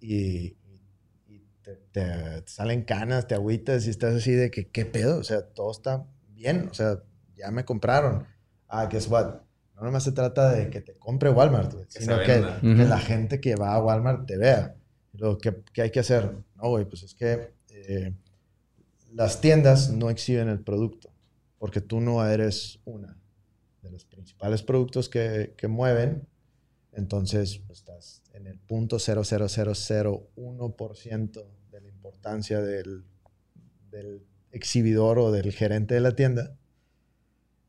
te, te- te salen canas, te agüitas y estás así de que, ¿qué pedo? O sea, todo está bien. O sea, ya me compraron. Ah, guess what? No nomás se trata de que te compre Walmart, güey, Que sino que, venda. que Ujú. la gente que va a Walmart te vea. Y luego, ¿qué, qué hay que hacer? No, güey, pues es que eh, las tiendas no exhiben el producto porque tú no eres una de los principales productos que, que mueven. Entonces, pues, estás en el punto 0.0001% de la importancia del, del exhibidor o del gerente de la tienda.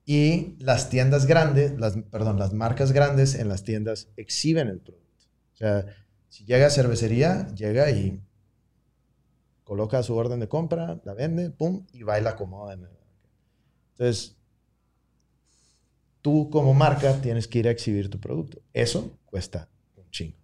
Y las tiendas grandes, las, perdón, las marcas grandes en las tiendas exhiben el producto. O sea, si llega a cervecería, llega y coloca su orden de compra, la vende, pum, y va y la acomoda. Entonces, tú como marca tienes que ir a exhibir tu producto. Eso cuesta un chingo.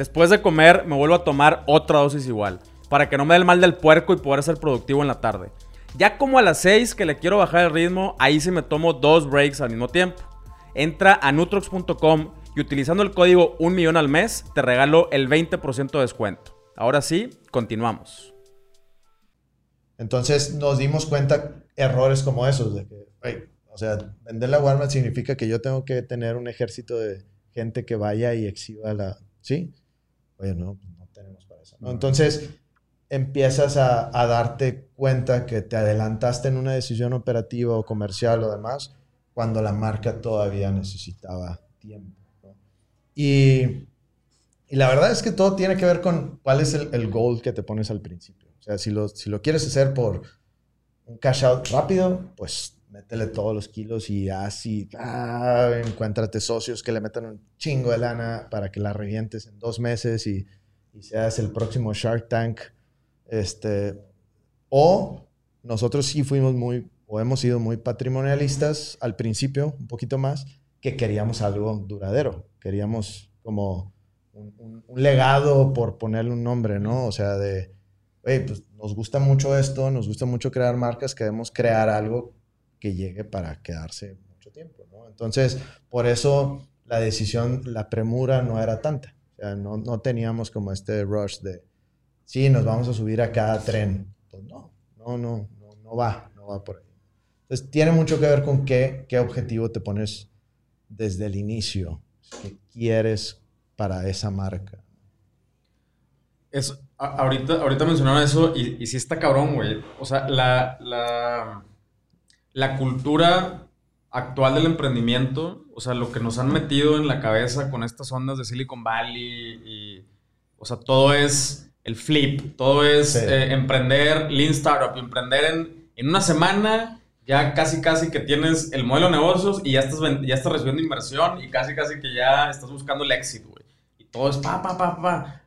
Después de comer me vuelvo a tomar otra dosis igual, para que no me dé el mal del puerco y poder ser productivo en la tarde. Ya como a las 6 que le quiero bajar el ritmo, ahí sí me tomo dos breaks al mismo tiempo. Entra a nutrox.com y utilizando el código 1 millón al mes te regalo el 20% de descuento. Ahora sí, continuamos. Entonces nos dimos cuenta errores como esos, de que, "Oye, o sea, vender la Walmart significa que yo tengo que tener un ejército de gente que vaya y exhiba la... ¿Sí? Oye, no, pues no tenemos para eso. ¿no? Entonces empiezas a, a darte cuenta que te adelantaste en una decisión operativa o comercial o demás cuando la marca todavía necesitaba tiempo. ¿no? Y Y la verdad es que todo tiene que ver con cuál es el, el goal que te pones al principio. O sea, si lo, si lo quieres hacer por un cash out rápido, pues métele todos los kilos y así, ah, encuéntrate socios que le metan un chingo de lana para que la revientes en dos meses y, y seas el próximo Shark Tank. Este, o nosotros sí fuimos muy, o hemos sido muy patrimonialistas al principio, un poquito más, que queríamos algo duradero. Queríamos como un, un- un legado, por ponerle un nombre, ¿no? O sea, de, oye, pues nos gusta mucho esto, nos gusta mucho crear marcas, queremos crear algo que llegue para quedarse mucho tiempo, ¿no? Entonces, por eso la decisión, la premura no era tanta. O sea, no, no teníamos como este rush de, sí, nos vamos a subir a cada tren. Pues no, no, no, no, no va, no va por ahí. Entonces, tiene mucho que ver con qué, qué objetivo te pones desde el inicio, qué quieres para esa marca. Es, a- ahorita, ahorita mencionaron eso y, y sí está cabrón, güey. O sea, la, la, la cultura actual del emprendimiento, o sea, lo que nos han metido en la cabeza con estas ondas de Silicon Valley y, o sea, todo es el flip, todo es Sí. eh, emprender, lean startup, emprender en, en una semana. Ya casi, casi que tienes el modelo de negocios y ya estás, ya estás recibiendo inversión y casi, casi que ya estás buscando el éxito, güey. Y todo es pa, pa, pa, pa.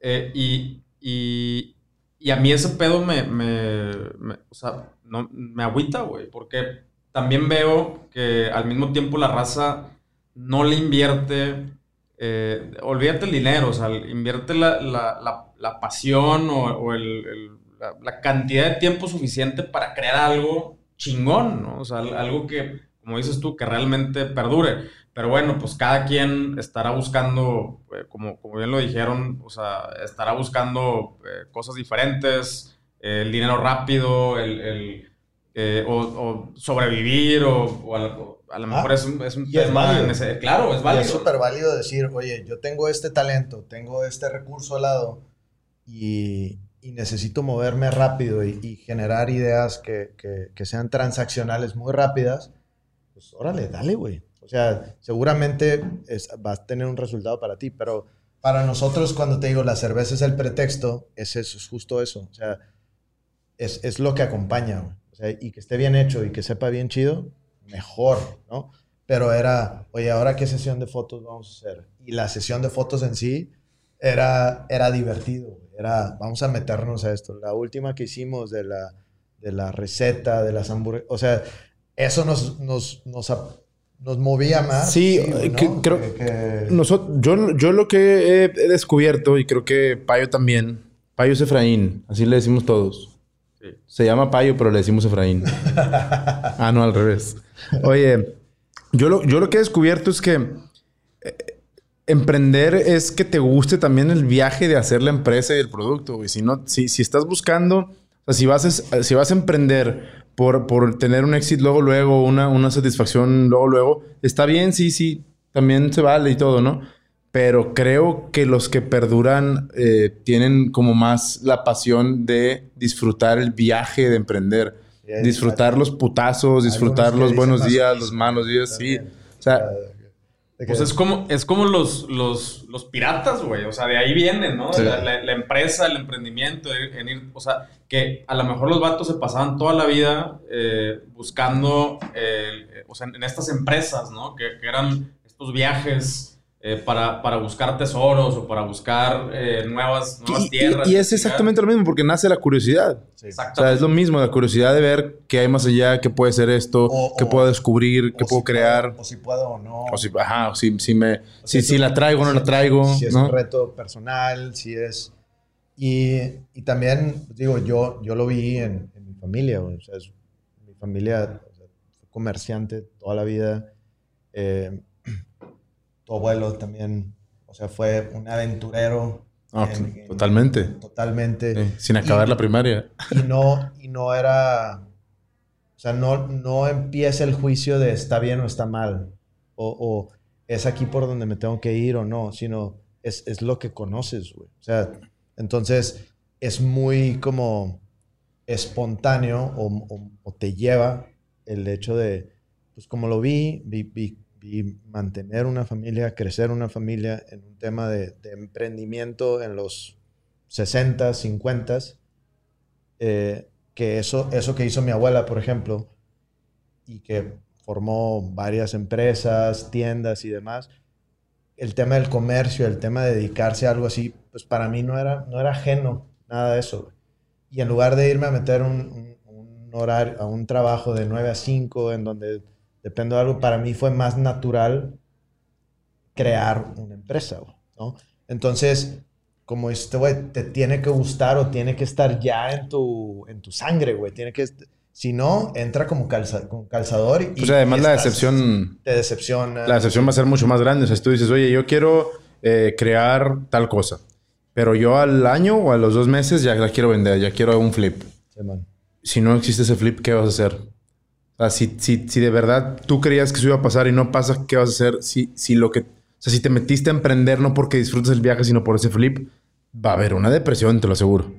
Eh, y, y, y a mí ese pedo me, me, o sea, no, me agüita, güey, porque también veo que al mismo tiempo la raza no le invierte, eh, olvídate el dinero, o sea, invierte la, la, la, pasión o, o el, la, cantidad de tiempo suficiente para crear algo chingón, ¿no? O sea, al- algo que, como dices tú, que realmente perdure. Pero bueno, pues cada quien estará buscando, eh, como, como bien lo dijeron, o sea, estará buscando eh, cosas diferentes, eh, el dinero rápido, el, el, eh, o, o sobrevivir, o, o a, lo- a lo mejor Ah, es un, es un es tema válido. en ese- Claro, es Y válido. es súper válido decir, oye, yo tengo este talento, tengo este recurso al lado y, y necesito moverme rápido y, y generar ideas que, que- que sean transaccionales muy rápidas, pues órale, dale, güey. O sea, seguramente es- vas a tener un resultado para ti, pero para nosotros cuando te digo la cerveza es el pretexto, es eso, es justo eso. O sea, es, es lo que acompaña. O sea, y que esté bien hecho y que sepa bien chido, mejor, ¿no? Pero era, oye, ¿ahora qué sesión de fotos vamos a hacer? Y la sesión de fotos en sí era, era divertido. Era, vamos a meternos a esto. La última que hicimos de la, de la receta, de las hamburguesas, o sea, eso nos, nos, nos, nos movía más. Sí, que- ¿no? creo- Que- que- Nosotros, yo, yo lo que he, he descubierto, y creo que Payo también, Payo es Efraín, así le decimos todos. Sí. Se llama Payo, pero le decimos Efraín. [LAUGHS] ah, no, al revés. Oye, yo lo, yo lo que he descubierto es que eh, emprender es que te guste también el viaje de hacer la empresa y el producto. güey. Si, no, si, si estás buscando, o sea, si vas a, si vas a emprender por, por tener un éxito luego, luego, una, una satisfacción luego, luego, está bien, sí, sí, también se vale y todo, ¿no? Pero creo que los que perduran eh, tienen como más la pasión de disfrutar el viaje de emprender. Disfrutar los putazos, disfrutar los buenos días, los malos días, sí. O sea, Pues es como, es como los, los, los piratas, güey. O sea, de ahí vienen, ¿no? Sí. La, la- la empresa, el emprendimiento, en, ir, o sea, que a lo mejor los vatos se pasaban toda la vida eh, buscando, eh, o sea, en estas empresas, ¿no? Que, que eran estos viajes eh, para, para buscar tesoros o para buscar eh, nuevas, nuevas y, y- tierras. y es exactamente lo mismo, porque nace la curiosidad. sí. O Exacto. sea, es lo mismo, la curiosidad de ver qué hay más allá, qué puede ser esto, O- qué o- puedo descubrir, qué O puedo si crear. puedo- o si puedo o no. O si, ajá, o si, si me, O si, si la traigo o no la traigo, Si es ¿no? un reto personal, si es... Y, y también, digo, yo, yo lo vi en, en mi familia. O sea, es- mi familia o fue comerciante toda la vida. Eh, tu abuelo también, o sea, fue un aventurero. Ah, en- en- totalmente. Totalmente. Sí, sin acabar Y- la primaria. y no, y no era, o sea, no, no empieza el juicio de está bien o está mal, o, o es aquí por donde me tengo que ir o no, sino es, es lo que conoces, güey. O sea, entonces es muy como espontáneo o, o- o te lleva el hecho de, pues como lo vi, vi, vi, vi mantener una familia, crecer una familia en un tema de, de emprendimiento en los 60, 50, eh, que eso, eso que hizo mi abuela, por ejemplo, y que formó varias empresas, tiendas y demás, el tema del comercio, el tema de dedicarse a algo así, pues para mí no era, no era ajeno nada de eso. Y en lugar de irme a meter un, un, horario, a un trabajo de 9 a 5, en donde dependo de algo, para mí fue más natural crear una empresa, ¿no? Entonces, como este, güey, te tiene que gustar o tiene que estar ya en tu, en tu sangre, güey. Tiene que... Si no, entra como calza, con calzador y... Pues además la decepción... Te decepciona. La decepción va a ser mucho más grande. O sea, si tú dices, oye, yo quiero eh, crear tal cosa. Pero yo al año o a los dos meses ya la quiero vender, ya quiero un flip. Sí, man. Si no existe ese flip, ¿qué vas a hacer? O sea, si, si, si de verdad tú creías que eso iba a pasar y no pasa, ¿qué vas a hacer? Si, si lo que... O sea, si te metiste a emprender no porque disfrutes el viaje, sino por ese flip, va a haber una depresión, te lo aseguro.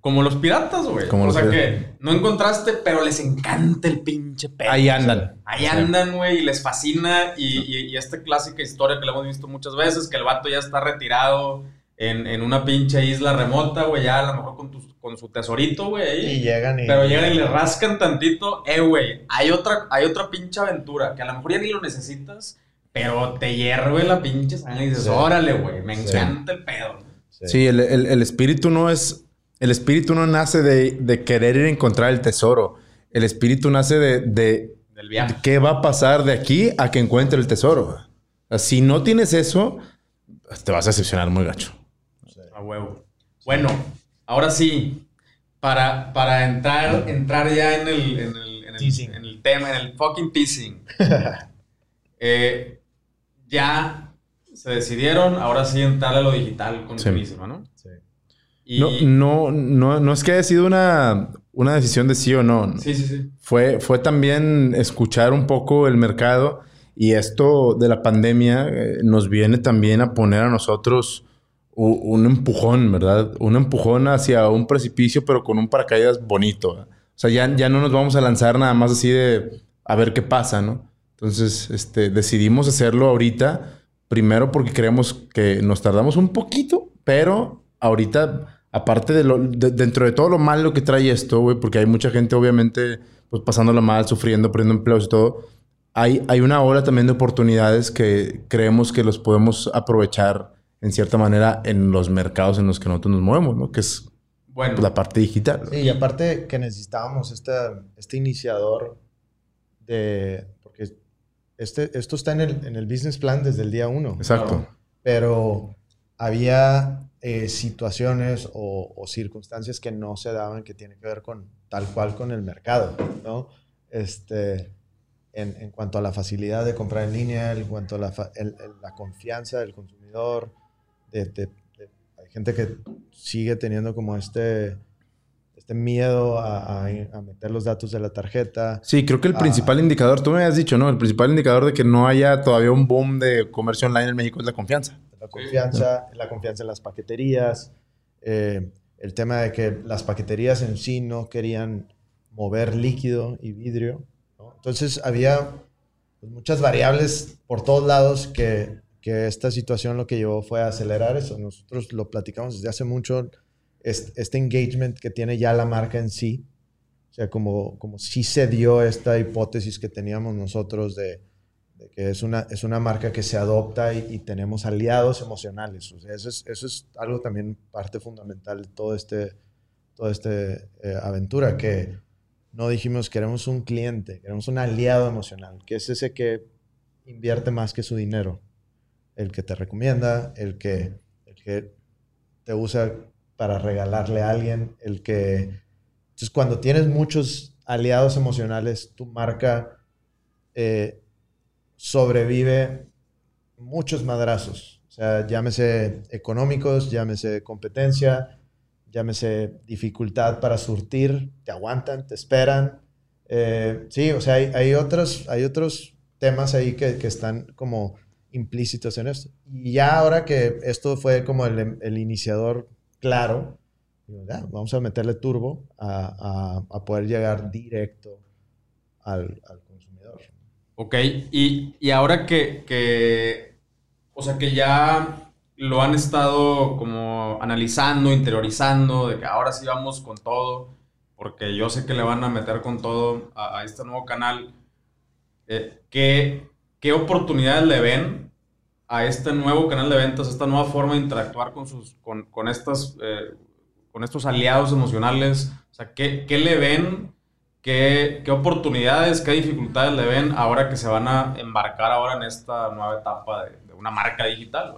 Como los piratas, güey. Como o los sea piratas. que no encontraste, pero les encanta el pinche pedo. Ahí andan. Ahí andan, güey, y les fascina. Y, y- y esta clásica historia que la hemos visto muchas veces, que el vato ya está retirado en, en una pinche isla remota, güey, ya a lo mejor con, tu- con su tesorito, güey. Y llegan y... Pero llegan y le rascan tantito. Eh, güey, hay otra, hay otra pinche aventura que a lo mejor ya ni lo necesitas, pero te hierve la pinche sangre y dices, Sí. órale, güey, me Sí. encanta el pedo. Sí. Sí, el, el- el espíritu no es. El espíritu no nace de, de querer ir a encontrar el tesoro. El espíritu nace de, de Del viaje. qué va a pasar de aquí a que encuentre el tesoro. Si no tienes eso, te vas a decepcionar muy gacho. A huevo. Bueno, ahora sí, para, para entrar, entrar ya en el, en, el, en, el, Teasing. en el tema, en el fucking teasing. [LAUGHS] Eh, ya se decidieron, ahora sí entrar a lo digital con Sí. Finísima, ¿no? Sí. Y, No, no, no, no es que haya sido una, una decisión de sí o no. Sí, sí, sí. Fue, fue también escuchar un poco el mercado y esto de la pandemia eh, nos viene también a poner a nosotros un empujón, ¿verdad? Un empujón hacia un precipicio, pero con un paracaídas bonito. O sea, ya, ya no nos vamos a lanzar nada más así de a ver qué pasa, ¿no? Entonces, este, decidimos hacerlo ahorita, primero porque creemos que nos tardamos un poquito, pero ahorita, aparte de lo, de- dentro de todo lo malo que trae esto, güey, porque hay mucha gente obviamente pues pasándola mal, sufriendo, perdiendo empleos y todo, hay, hay una ola también de oportunidades que creemos que los podemos aprovechar en cierta manera en los mercados en los que nosotros nos movemos, ¿no? Que es Bueno, la parte digital. Sí, y aparte que necesitábamos esta- este iniciador de... Porque este, esto está en el, en el business plan desde el día uno. Exacto. Pero había eh, situaciones o, o circunstancias que no se daban que tienen que ver con tal cual con el mercado, ¿no? Este, en, en cuanto a la facilidad de comprar en línea, en cuanto a la, fa- el- el- la confianza del consumidor, de, de- de- hay gente que sigue teniendo como este, este miedo a, a- a meter los datos de la tarjeta. Sí, creo que el Ah. principal indicador, tú me habías dicho, ¿no? El principal indicador de que no haya todavía un boom de comercio online en México es la confianza. la confianza, la confianza en las paqueterías, eh, el tema de que las paqueterías en sí no querían mover líquido y vidrio. ¿no? Entonces había pues, muchas variables por todos lados que, que esta situación lo que llevó fue a acelerar eso. Nosotros lo platicamos desde hace mucho, este, engagement que tiene ya la marca en sí. O sea, como, como sí se dio esta hipótesis que teníamos nosotros de, de que es una, es una marca que se adopta y, y tenemos aliados emocionales. O sea, eso es, eso es algo también parte fundamental de todo este, toda esta aventura, que no dijimos queremos un cliente, queremos un aliado emocional, que es ese que invierte más que su dinero, el que te recomienda, el que, el que te usa para regalarle a alguien, el que... Entonces, cuando tienes muchos aliados emocionales, tu marca eh, sobrevive muchos madrazos. O sea, llámese económicos, llámese competencia, llámese dificultad para surtir, te aguantan, te esperan. Eh, sí, o sea, hay, hay otros, hay otros temas ahí que, que están como implícitos en esto. Y ya ahora que esto fue como el, iniciador claro, vamos a meterle turbo a, a- poder llegar directo al, al consumidor. ok. Y, y ahora que, que, o sea, que ya lo han estado como analizando, interiorizando, de que ahora sí vamos con todo, porque yo sé que le van a meter con todo a, a este nuevo canal. Eh, ¿qué, ¿Qué oportunidades le ven a este nuevo canal de ventas, a esta nueva forma de interactuar con, sus, con, con estas, eh, con estos aliados emocionales? O sea, ¿qué, qué le ven? ¿Qué, ¿Qué oportunidades, qué dificultades le ven ahora que se van a embarcar ahora en esta nueva etapa de, de una marca digital?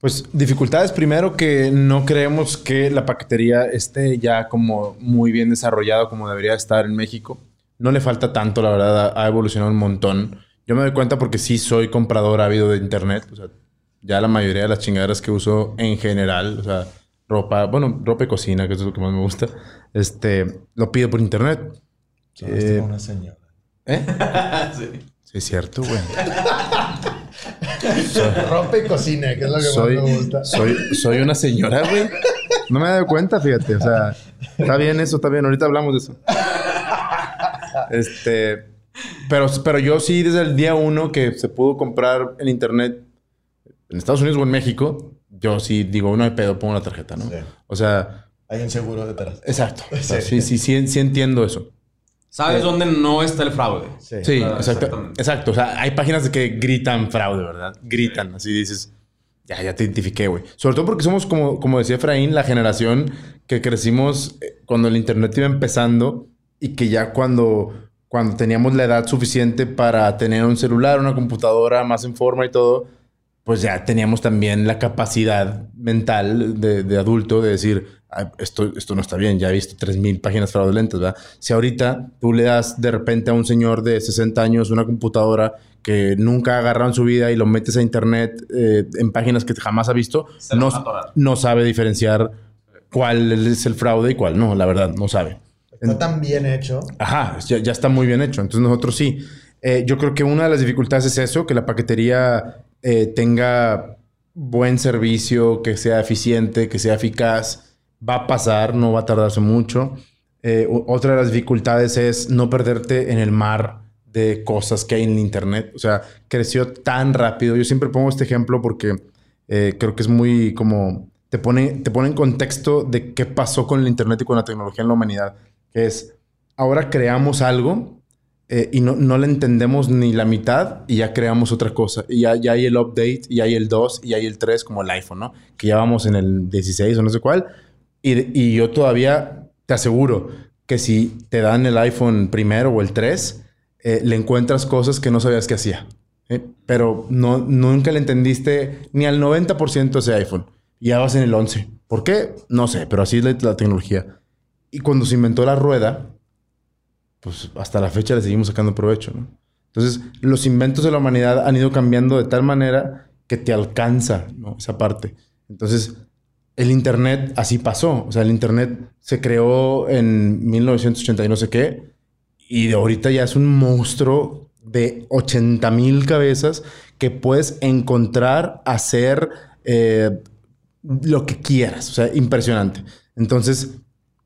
Pues dificultades primero que no creemos que la paquetería esté ya como muy bien desarrollada como debería estar en México. No le falta tanto, la verdad, ha evolucionado un montón. Yo me doy cuenta porque sí soy comprador ávido de internet. O sea, ya la mayoría de las chingaderas que uso en general, o sea, ropa, bueno, ropa y cocina, que es lo que más me gusta, este, lo pido por internet. Eh, una señora. ¿Eh? [LAUGHS] sí. Sí, es cierto, güey. [LAUGHS] Ropa y cocina, que es lo que soy, más me gusta. soy, soy una señora, güey. No me he dado cuenta, fíjate. O sea, está bien eso, está bien. Ahorita hablamos de eso. Este. Pero, pero yo sí, desde el día uno que se pudo comprar en internet en Estados Unidos o en México, yo sí digo, no hay pedo, pongo la tarjeta, ¿no? Sí. O sea, Hay un seguro detrás. exacto. O sea, Sí. sí, sí, sí, sí entiendo eso. ¿Sabes dónde no está el fraude? Sí. Sí, Ah, exacto. Exacto. O sea, hay páginas que gritan fraude, ¿verdad? Gritan. Así dices, ya, ya te identifiqué, güey. Sobre todo porque somos, como, como decía Efraín, la generación que crecimos eh, cuando el internet iba empezando y que ya cuando, cuando teníamos la edad suficiente para tener un celular, una computadora más en forma y todo, pues ya teníamos también la capacidad mental de, de adulto de decir, "Ay, esto, esto no está bien, ya he visto 3.000 páginas fraudulentas, ¿verdad? Si ahorita tú le das de repente a un señor de 60 años una computadora que nunca ha agarrado en su vida y lo metes a internet eh, en páginas que jamás ha visto, no sabe diferenciar cuál es el fraude y cuál no, la verdad, no sabe. Está tan bien hecho. Ajá, ya, ya está muy bien hecho. Entonces nosotros sí. Eh, yo creo que una de las dificultades es eso, que la paquetería eh, tenga buen servicio, que sea eficiente, que sea eficaz. Va a pasar, no va a tardarse mucho. Eh, otra de las dificultades es no perderte en el mar de cosas que hay en el Internet. O sea, creció tan rápido. Yo siempre pongo este ejemplo porque creo que es muy como... Te pone, te pone en contexto de qué pasó con el Internet y con la tecnología en la humanidad. Que es, ahora creamos algo eh, y no, no le entendemos ni la mitad y ya creamos otra cosa. Y ya, ya hay el update, y hay el 2, y hay el 3 como el iPhone, ¿no? Que ya vamos en el 16 o no sé cuál. Y, y yo todavía te aseguro que si te dan el iPhone primero o el 3, eh, le encuentras cosas que no sabías que hacía. ¿eh? Pero no, nunca le entendiste ni al 90% de ese iPhone. Ya vas en el 11. ¿Por qué? No sé, pero así es la, la tecnología. Y cuando se inventó la rueda, pues hasta la fecha le seguimos sacando provecho, ¿no? Entonces, los inventos de la humanidad han ido cambiando de tal manera que te alcanza, ¿no? Esa parte. Entonces, el Internet así pasó. O sea, el Internet se creó en 1980 y no sé qué. Y de ahorita ya es un monstruo de 80 mil cabezas que puedes encontrar, hacer eh, lo que quieras. O sea, impresionante. Entonces,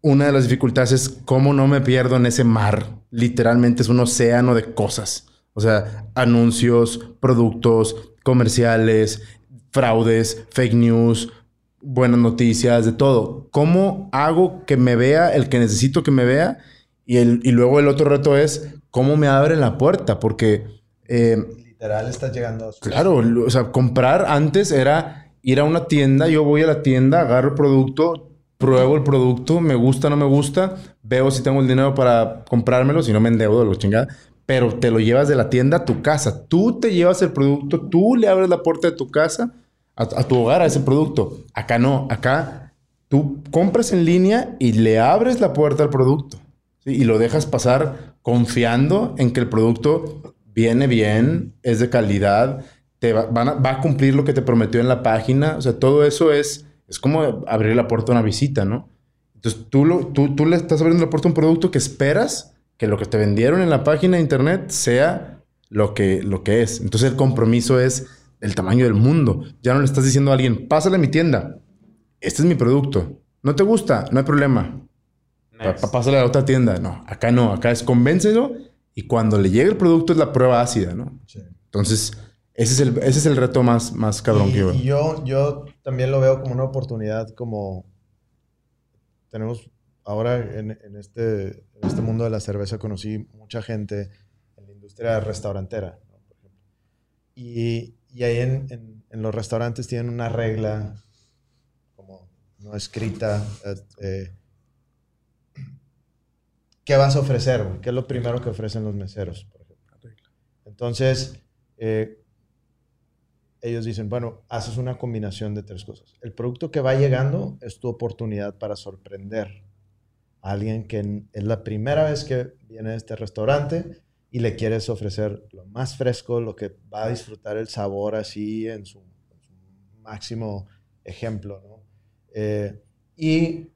una de las dificultades es cómo no me pierdo en ese mar. Literalmente es un océano de cosas. O sea, anuncios, productos, comerciales, fraudes, fake news, buenas noticias, de todo. ¿Cómo hago que me vea el que necesito que me vea? Y, el, y luego el otro reto es cómo me abre la puerta, porque eh, Literal, estás llegando a su Claro, o sea, comprar antes era ir a una tienda, yo voy a la tienda, agarro el producto, pruebo el producto, me gusta, no me gusta, veo si tengo el dinero para comprármelo, si no me endeudo, lo chingada, pero te lo llevas de la tienda a tu casa. Tú te llevas el producto, tú le abres la puerta de tu casa a, tu hogar a ese producto. Acá no, acá tú compras en línea y le abres la puerta al producto. Y lo dejas pasar confiando en que el producto viene bien, es de calidad, te va, a, va a cumplir lo que te prometió en la página. O sea, todo eso es, es como abrir la puerta a una visita, ¿no? Entonces tú, lo, tú, tú le estás abriendo la puerta a un producto que esperas que lo que te vendieron en la página de internet sea lo que, lo que es. Entonces el compromiso es el tamaño del mundo. Ya no le estás diciendo a alguien, pásale a mi tienda. Este es mi producto. ¿No te gusta? No hay problema. Pa- pásale a la otra tienda. No, acá no. Acá es convéncelo Y cuando le llega el producto es la prueba ácida, ¿no? Sí. Entonces, ese es el, ese es el reto más, más cabrón y, que yo yo, yo también lo veo como una oportunidad, como tenemos ahora en, en este, en este mundo de la cerveza, conocí mucha gente en la industria restaurantera, ¿no? Por ejemplo. Y, y ahí en, en- en los restaurantes tienen una regla como no escrita. eh, eh, ¿Qué vas a ofrecer? güey? ¿Qué es lo primero que ofrecen los meseros? Por ejemplo? Entonces, eh, ellos dicen, bueno, haces una combinación de tres cosas. El producto que va llegando es tu oportunidad para sorprender a alguien que es la primera vez que viene a este restaurante y le quieres ofrecer lo más fresco, lo que va a disfrutar el sabor así en su, máximo ejemplo, ¿no? Eh, y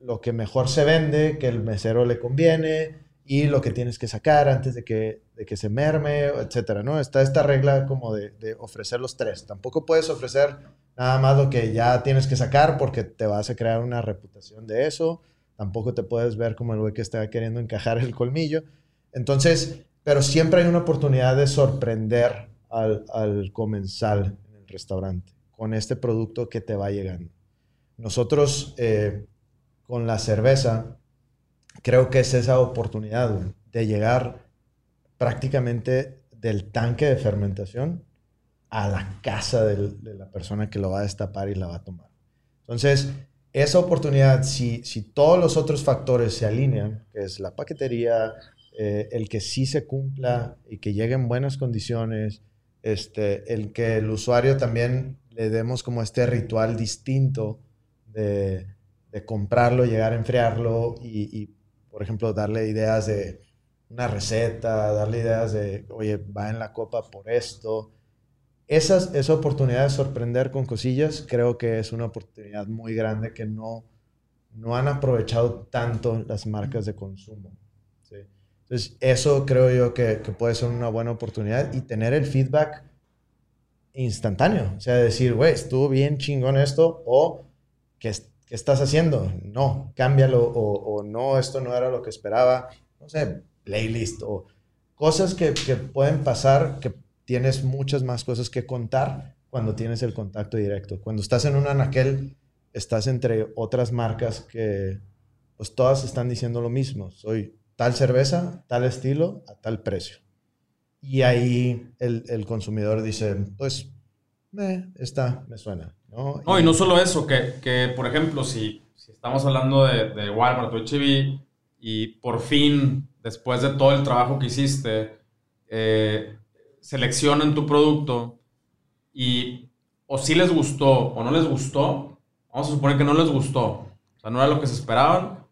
lo que mejor se vende, que el mesero le conviene, y lo que tienes que sacar antes de que, de que se merme, etcétera, ¿no? Está esta regla como de, ofrecer los tres. Tampoco puedes ofrecer nada más lo que ya tienes que sacar porque te vas a crear una reputación de eso. Tampoco te puedes ver como el güey que está queriendo encajar el colmillo. Entonces, pero siempre hay una oportunidad de sorprender al, al comensal en el restaurante con este producto que te va llegando. Nosotros, eh, con la cerveza, creo que es esa oportunidad de llegar prácticamente del tanque de fermentación a la casa de la persona que lo va a destapar y la va a tomar. Entonces, esa oportunidad, si, si todos los otros factores se alinean, que es la paquetería, eh, el que sí se cumpla y que llegue en buenas condiciones, este, el que el usuario también le demos como este ritual distinto de, comprarlo, llegar a enfriarlo y, por ejemplo, darle ideas de una receta, darle ideas de, oye, va en la copa por esto. Esas, esa oportunidad de sorprender con cosillas creo que es una oportunidad muy grande que no, no han aprovechado tanto las marcas de consumo. ¿sí? Entonces, eso creo yo que, que puede ser una buena oportunidad y tener el feedback instantáneo. O sea, decir, güey, estuvo bien chingón esto o ¿qué, es- estás haciendo? No, cámbialo o, no, esto no era lo que esperaba. No sé, playlist o cosas que, pueden pasar que tienes muchas más cosas que contar cuando tienes el contacto directo. Cuando estás en un anaquel, estás entre otras marcas que pues todas están diciendo lo mismo. Soy tal cerveza, tal estilo, a tal precio. Y ahí el, consumidor dice, pues, eh, esta me suena. ¿No? No, y no solo eso, que, que, por ejemplo, si, si estamos hablando de, de Walmart o HB y por fin, después de todo el trabajo que hiciste, eh, seleccionan tu producto y o si les gustó o no les gustó, vamos a suponer que no les gustó, o sea, no era lo que se esperaban,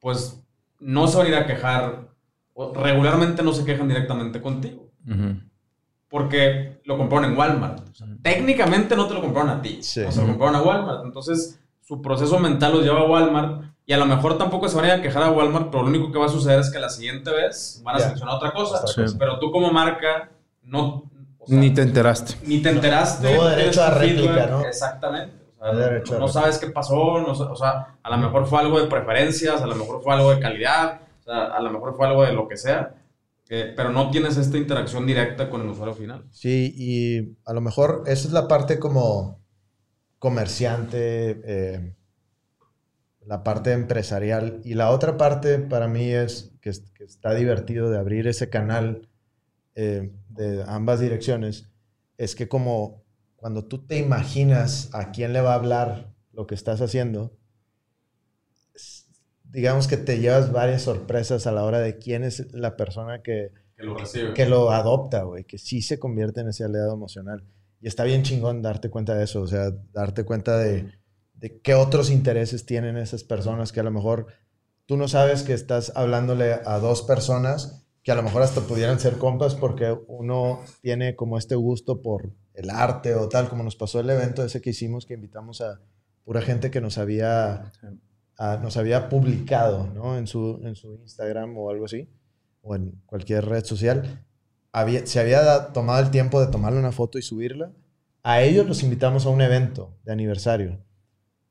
pues no se van a ir a quejar, o regularmente no se quejan directamente contigo. Ujú. Porque lo compraron en Walmart. O sea, técnicamente no te lo compraron a ti. Sí. O sea, lo compraron a Walmart. Entonces, su proceso mental los lleva a Walmart. Y a lo mejor tampoco se van a ir a quejar a Walmart, pero lo único que va a suceder es que la siguiente vez van a Ya. seleccionar otra cosa. Cosa. Pero tú como marca no... o sea, Ni te enteraste. ni te enteraste. No no derecho a réplica. ¿no? Exactamente. O sea, No no, sabes qué pasó, no o sea, a lo mejor fue algo de preferencias, a lo mejor fue algo de calidad, o sea, a lo mejor fue algo de lo que sea, eh, pero no tienes esta interacción directa con el usuario final. Sí, y a lo mejor esa es la parte como comerciante, eh, la parte empresarial. Y la otra parte para mí es que, que está divertido de abrir ese canal eh, de ambas direcciones, es que como cuando tú te imaginas a quién le va a hablar lo que estás haciendo, digamos que te llevas varias sorpresas a la hora de quién es la persona que, Que lo recibe. que lo adopta, güey, que sí se convierte en ese aliado emocional. Y está bien chingón darte cuenta de eso, o sea, darte cuenta de, de qué otros intereses tienen esas personas que a lo mejor tú no sabes que estás hablándole a dos personas que a lo mejor hasta pudieran ser compas porque uno tiene como este gusto por el arte o tal, como nos pasó el evento ese que hicimos que invitamos a pura gente que nos había, a- nos había publicado ¿no? en, su, en su Instagram o algo así, o en cualquier red social. Había, se había tomado el tiempo de tomarle una foto y subirla. A ellos los invitamos a un evento de aniversario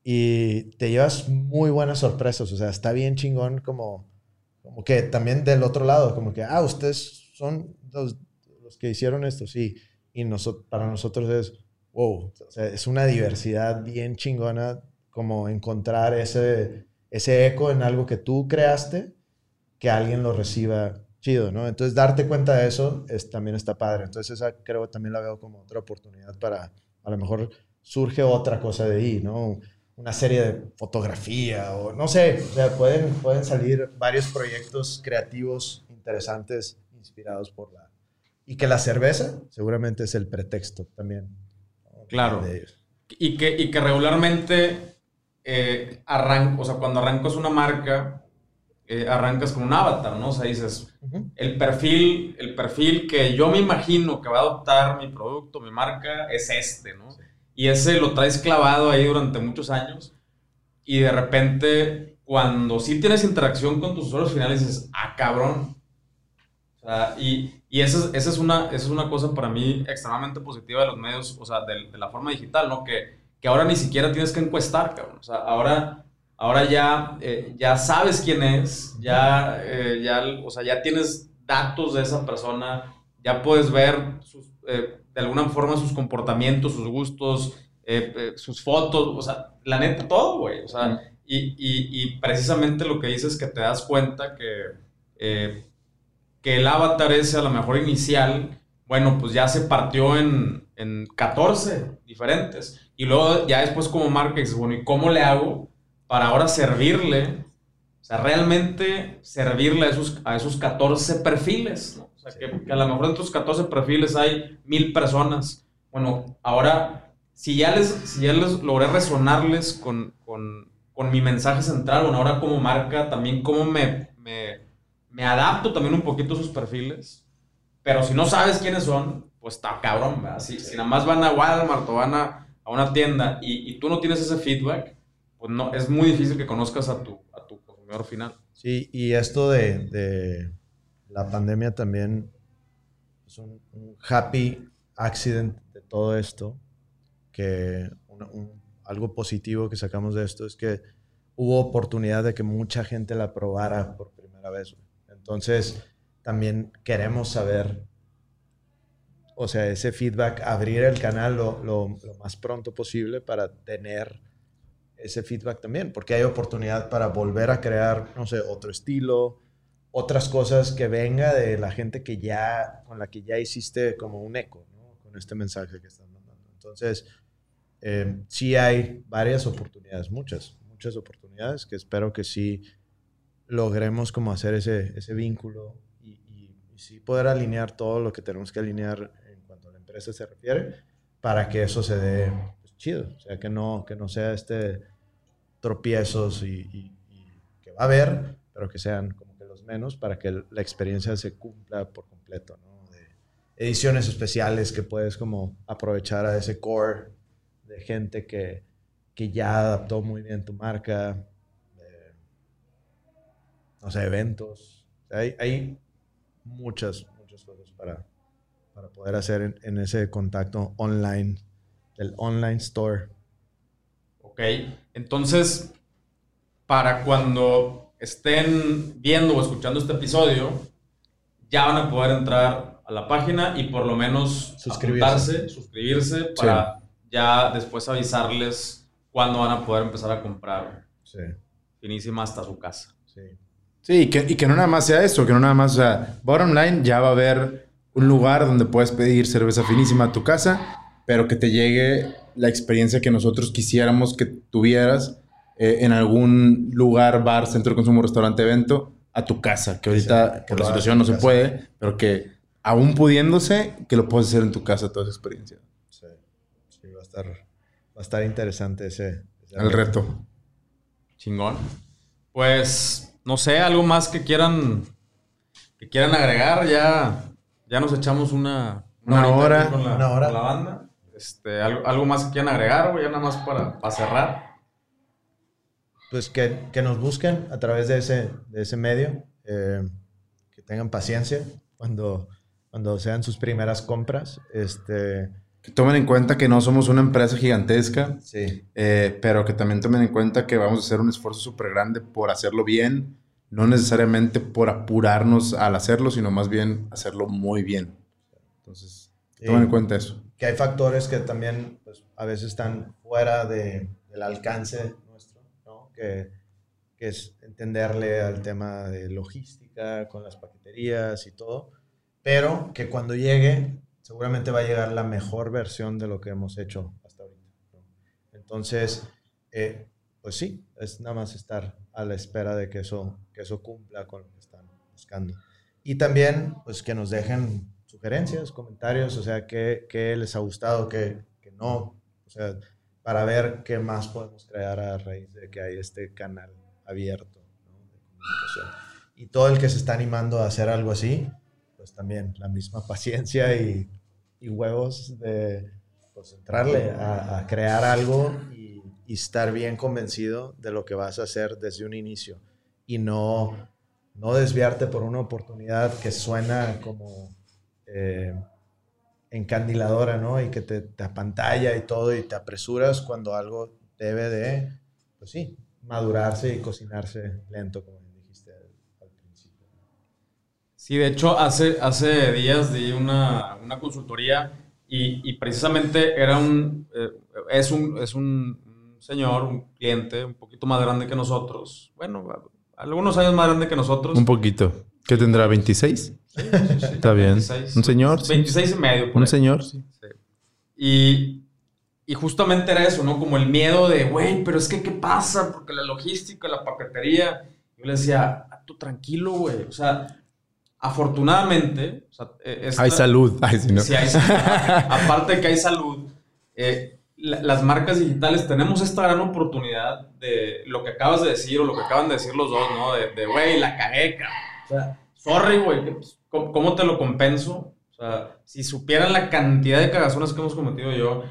y te llevas muy buenas sorpresas, o sea, está bien chingón como como que también del otro lado, como que, ah, ustedes son los, los que hicieron esto, sí. Y nosotros, para nosotros es, wow, es una diversidad bien chingona como encontrar ese, ese eco en algo que tú creaste, que alguien lo reciba chido, ¿no? Entonces, darte cuenta de eso es, también está padre. Entonces, esa creo también la veo como otra oportunidad para, a lo mejor surge otra cosa de ahí, ¿no? Una serie de fotografía o no sé, o sea, pueden, pueden salir varios proyectos creativos interesantes inspirados por la... Y que la cerveza seguramente es el pretexto también. ¿no? Claro. De ellos. Y que, y que regularmente eh, arran- o sea, cuando arrancas una marca, eh, arrancas con un avatar, ¿no? O sea, dices, el perfil, el perfil que yo me imagino que va a adoptar mi producto, mi marca, es este, ¿no? Y ese lo traes clavado ahí durante muchos años y de repente, cuando sí tienes interacción con tus usuarios finales, dices, ah, cabrón. O sea, y, y esa, es, esa, es una, esa es una cosa para mí extremadamente positiva de los medios, o sea, de, de la forma digital, ¿no? Que, que ahora ni siquiera tienes que encuestar, cabrón. O sea, ahora, ahora ya, eh, ya sabes quién es, ya, eh, ya, o sea, ya tienes datos de esa persona, ya puedes ver sus, eh, de alguna forma sus comportamientos, sus gustos, eh, sus fotos, o sea, la neta, todo, güey. O sea, y, y, y precisamente lo que dices es que te das cuenta que, que el avatar ese a lo mejor inicial, bueno, pues ya se partió en, en 14 diferentes. Y luego ya después como marca dices, bueno, ¿y cómo le hago para ahora servirle? O sea, realmente servirle a esos, a esos 14 perfiles, ¿no? O sea, que, que a lo mejor en tus 14 perfiles hay mil personas. Bueno, ahora, si ya les, si ya les logré resonarles con, con, con mi mensaje central, bueno, ahora como marca, también cómo me, me, me adapto también un poquito a sus perfiles. Pero si no sabes quiénes son, pues está cabrón, ¿verdad? Si, si nada más van a Walmart o van a, a una tienda y, tú no tienes ese feedback, pues no, es muy difícil que conozcas a tu, a tu consumidor final. Sí, y esto de, de la pandemia también es un, happy accident de todo esto, que algo positivo que sacamos de esto es que hubo oportunidad de que mucha gente la probara por primera vez. Entonces, también queremos saber, o sea, ese feedback, abrir el canal lo, lo- lo más pronto posible para tener ese feedback también, porque hay oportunidad para volver a crear, no sé, otro estilo, otras cosas que venga de la gente que ya, con la que ya hiciste como un eco, ¿no? Con este mensaje que están mandando. Entonces, eh, sí hay varias oportunidades, muchas, muchas oportunidades que espero que sí logremos como hacer ese, ese vínculo y, y, y sí poder alinear todo lo que tenemos que alinear en cuanto a la empresa se refiere para que eso se dé pues, chido. O sea, que no, que no sea este tropiezos y, y- y que va a haber, pero que sean como que los menos para que la experiencia se cumpla por completo, ¿no? De ediciones especiales que puedes como aprovechar a ese core de gente que, que ya adaptó muy bien tu marca, de, no sé, eventos. O sea, hay, hay muchas, muchas cosas para, para poder hacer en, en ese contacto online, el online store. Ok, entonces, para cuando estén viendo o escuchando este episodio, ya van a poder entrar a la página y por lo menos Suscribirse. suscribirse para ya después avisarles cuándo van a poder empezar a comprar Sí, finísima hasta su casa. sí. Sí, y que, y que no nada más sea eso, que no nada más, o sea, bottom line ya va a haber un lugar donde puedes pedir cerveza finísima a tu casa, pero que te llegue la experiencia que nosotros quisiéramos que tuvieras eh, en algún lugar, bar, centro de consumo, restaurante, evento, a tu casa, que ahorita Sí, por que la situación no se casa. puede, pero que aún pudiéndose, que lo puedes hacer en tu casa toda esa experiencia. Sí, sí, va a estar, va a estar interesante ese, ese El reto. Chingón. Pues, no sé, algo más que quieran que quieran agregar, ya, ya nos echamos una, Una hora. con la, Una hora. con la banda. Este, algo, algo más que quieran agregar, güey, ya nada más para, para cerrar. Pues que, que nos busquen a través de ese, de ese medio, eh, que tengan paciencia cuando, cuando sean sus primeras compras. Este, Que tomen en cuenta que no somos una empresa gigantesca, sí, Eh, pero que también tomen en cuenta que vamos a hacer un esfuerzo súper grande por hacerlo bien no necesariamente por apurarnos al hacerlo, sino más bien hacerlo muy bien. Entonces, tomen en cuenta eso. Que hay factores que también pues, a veces están fuera de, del alcance nuestro, ¿no? Que, que es entenderle al tema de logística con las paqueterías y todo, pero que cuando llegue seguramente va a llegar la mejor versión de lo que hemos hecho hasta ahorita. Entonces, eh, pues sí, es nada más estar a la espera de que eso, que eso cumpla con lo que están buscando. Y también, pues que nos dejen sugerencias, comentarios, o sea, qué, qué les ha gustado, qué, qué no, o sea, para ver qué más podemos crear a raíz de que hay este canal abierto ¿no? de comunicación. Y todo el que se está animando a hacer algo así, pues también la misma [LAUGHS] paciencia y, y huevos de pues, entrarle a, a crear algo y, y, estar bien convencido de lo que vas a hacer desde un inicio y no, no desviarte por una oportunidad que suena como eh, encandiladora, ¿no? Y que te, te apantalla y todo y te apresuras cuando algo debe de, pues sí, madurarse y cocinarse lento, como dijiste al, principio. Sí, de hecho, hace, hace días di una, una consultoría y, y, precisamente era un, eh, es, un, es un señor, un cliente un poquito más grande que nosotros. Bueno, algunos años más grande que nosotros. Un poquito. ¿Qué tendrá? ¿26? Sí, sí, sí. Está bien. 26, ¿Un señor? 26 y medio. ¿Un ahí. señor? Sí. Y, y justamente era eso, ¿no? Como el miedo de, güey, pero es que, ¿qué pasa? Porque la logística, la paquetería. Yo le decía, tú tranquilo, güey. O sea, afortunadamente. O sea, esta, hay salud. Ay, sí, no. sí, hay salud. Aparte de que hay salud, eh, la, las marcas digitales tenemos esta gran oportunidad de lo que acabas de decir o lo que acaban de decir los dos, ¿no? De, güey, la cagué. O sea, sorry, güey, pues, ¿cómo, ¿cómo te lo compenso? O sea, si supieran la cantidad de cagazones que hemos cometido yo,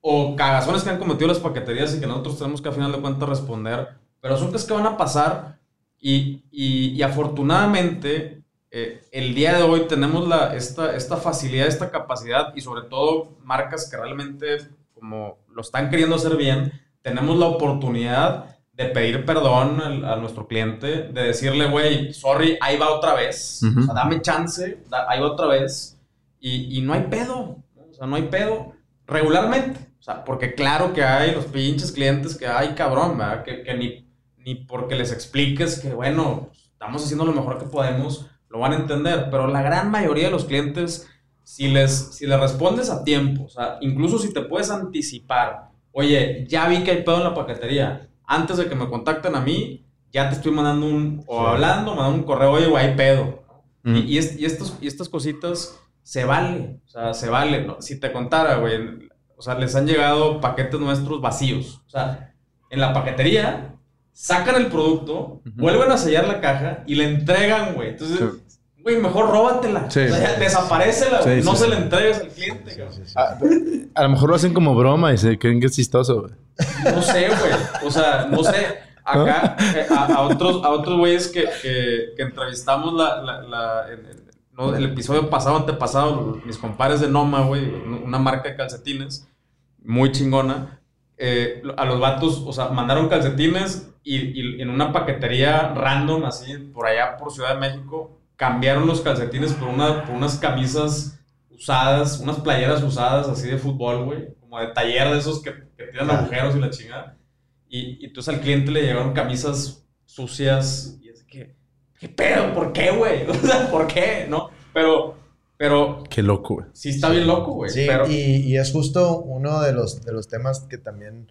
o cagazones que han cometido las paqueterías y que nosotros tenemos que a final de cuentas responder, pero son cosas que van a pasar y, y, y afortunadamente eh, el día de hoy tenemos la, esta, esta facilidad, esta capacidad y sobre todo marcas que realmente como lo están queriendo hacer bien, tenemos la oportunidad de pedir perdón a, a nuestro cliente, de decirle, güey, sorry, ahí va otra vez, uh -huh. o sea, dame chance, da, ahí va otra vez y, y no hay pedo, ¿no? o sea, no hay pedo regularmente. O sea, porque claro que hay los pinches clientes que hay, cabrón, ¿verdad? Que, que ni, ni porque les expliques que, bueno, estamos haciendo lo mejor que podemos, lo van a entender. Pero la gran mayoría de los clientes, si les, si les respondes a tiempo, o sea, incluso si te puedes anticipar, oye, ya vi que hay pedo en la paquetería, antes de que me contacten a mí, ya te estoy mandando un, o hablando, mandando un correo, oye, güey, hay pedo. Mm. Y, y, es, y, estos, y estas cositas se vale, o sea, se vale. ¿no? Si te contara, güey, o sea, les han llegado paquetes nuestros vacíos. O sea, en la paquetería sacan el producto, uh -huh. vuelven a sellar la caja y le entregan, güey. Entonces, güey, mejor róbatela. Sí. O sea, desaparecela, sí, no se la entregues al cliente. A, a, lo mejor lo hacen como broma y se creen que es chistoso, güey. No sé, güey. O sea, no sé. Acá, eh, a, a, otros a otros güeyes que, que, que, entrevistamos la, la, la en, no, el episodio pasado, antepasado, mis compadres de Noma, güey, una marca de calcetines muy chingona. Eh, a los vatos, o sea, mandaron calcetines y, y, en una paquetería random, así, por allá por Ciudad de México, cambiaron los calcetines por, una, por unas camisas usadas, unas playeras usadas así de fútbol, güey, como de taller de esos que, que tienen agujeros y la chingada. Y, y entonces al cliente le llegaron camisas sucias y es que, ¿qué pedo? ¿Por qué, güey? [LAUGHS] O sea, ¿por qué? ¿No? Pero pero. Qué loco, güey. Sí, está bien loco, güey. Sí, pero... y, y, es justo uno de los, de los temas que también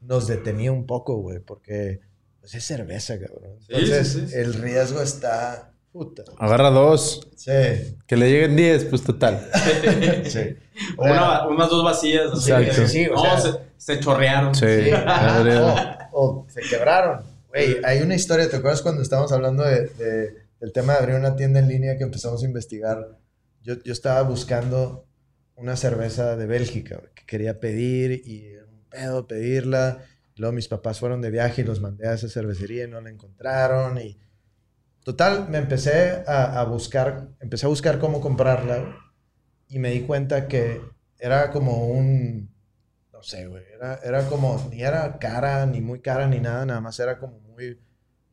nos detenía un poco, güey, porque pues, es cerveza, cabrón. Entonces, sí, sí, sí, el riesgo está. Puta. Agarra dos. Sí. Que le lleguen diez, pues total. [LAUGHS] sí. Una, unas dos vacías. Así Exacto. Que, sí, o no, sea, se, se, chorrearon. Sí. o, o, se quebraron. Güey, hay una historia, ¿te acuerdas cuando estábamos hablando de, de, del tema de abrir una tienda en línea que empezamos a investigar? yo, yo estaba buscando una cerveza de Bélgica que quería pedir y un pedo pedirla. Luego mis papás fueron de viaje y los mandé a esa cervecería y no la encontraron. Y total, me empecé a, a buscar, empecé a buscar cómo comprarla y me di cuenta que era como un, no sé, güey, era, era como, ni era cara, ni muy cara, ni nada, nada más era como muy,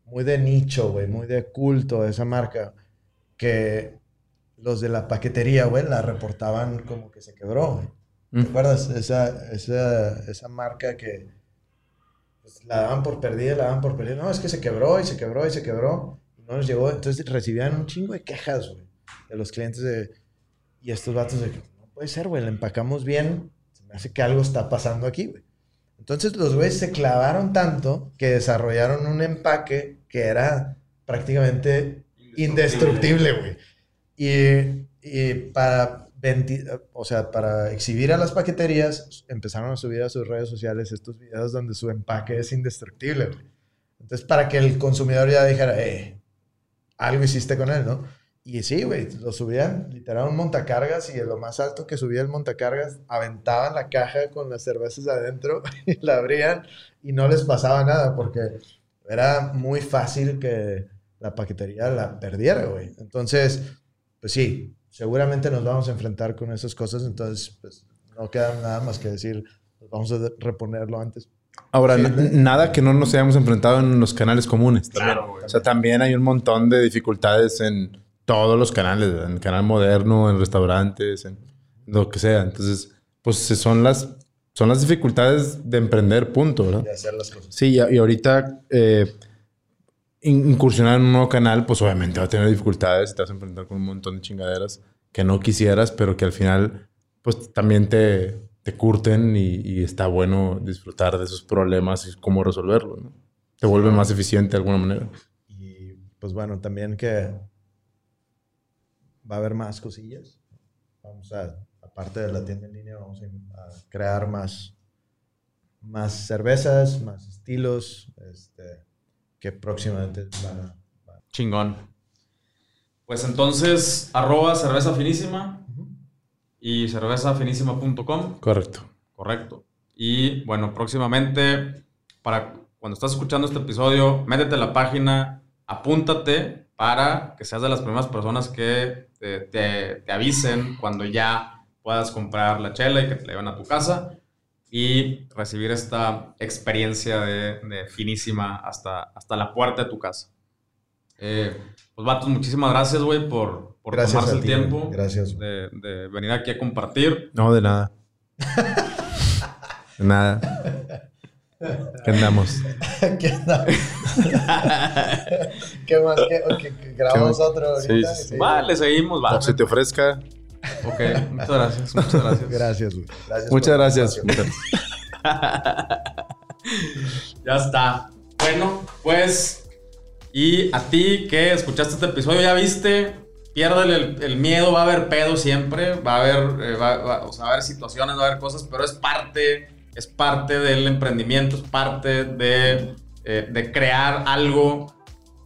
muy de nicho, güey, muy de culto esa marca, que los de la paquetería, güey, la reportaban como que se quebró, güey. ¿Te Mm. acuerdas? Esa, esa, esa marca que pues, la daban por perdida, la daban por perdida. No, es que se quebró y se quebró y se quebró. No les llegó. Entonces recibían un chingo de quejas, güey, de los clientes de... Y estos vatos de... No puede ser, güey, la empacamos bien. Se me hace que algo está pasando aquí, güey. Entonces los güeyes se clavaron tanto que desarrollaron un empaque que era prácticamente indestructible, güey. Y, y para, o sea, para exhibir a las paqueterías, empezaron a subir a sus redes sociales estos videos donde su empaque es indestructible, güey. Entonces, para que el consumidor ya dijera, eh, algo hiciste con él, ¿no? Y sí, güey, lo subían, literal, un montacargas y lo más alto que subía el montacargas, aventaban la caja con las cervezas adentro [LAUGHS] y la abrían y no les pasaba nada porque era muy fácil que la paquetería la perdiera, güey. Entonces, pues sí, seguramente nos vamos a enfrentar con esas cosas, entonces, pues no queda nada más que decir, pues, vamos a reponerlo antes. Ahora, Sí, nada que no nos hayamos enfrentado en los canales comunes. También. Claro, güey. O sea, también hay un montón de dificultades en todos los canales, en el canal moderno, en restaurantes, en lo que sea. Entonces, pues son las, son las dificultades de emprender, punto, ¿verdad? De hacer las cosas. Sí, y, y ahorita eh, in- incursionar en un nuevo canal, pues obviamente va a tener dificultades y te vas a enfrentar con un montón de chingaderas que no quisieras, pero que al final, pues también te, te curten y, y está bueno disfrutar de esos problemas y cómo resolverlos, ¿no? Te vuelve más eficiente de alguna manera. Y pues bueno, también que va a haber más cosillas. Vamos a, aparte de la tienda en línea, vamos a, crear más, más cervezas, más estilos, este, que próximamente van a... van a- Chingón. Pues entonces, arroba cerveza finísima y cervezafinísima.com. Correcto. Correcto. Y bueno, próximamente, para cuando estás escuchando este episodio, métete a la página, apúntate para que seas de las primeras personas que te, te- te avisen cuando ya puedas comprar la chela y que te la lleven a tu casa y recibir esta experiencia de, de finísima hasta, hasta la puerta de tu casa. Eh, pues vatos, muchísimas gracias, güey, por, por Gracias tomarse el ti, tiempo güey. Gracias. de, de venir aquí a compartir. No, de nada. De nada. ¿Qué andamos? ¿Qué, onda? [LAUGHS] ¿Qué más? ¿Qué, que grabamos ¿Qué? otro Sí, ahorita? sí, sí. Vale, seguimos, va. Como se te ofrezca. Ok, muchas gracias, muchas gracias. Gracias, güey. Gracias Muchas [LAUGHS] gracias. Ya está. Bueno, pues, y a ti que escuchaste este episodio, ya viste, piérdele el, el miedo, va a haber pedo siempre, va a haber, eh, va- a haber situaciones, va a haber cosas, pero es parte, es parte del emprendimiento, es parte de, eh, de crear algo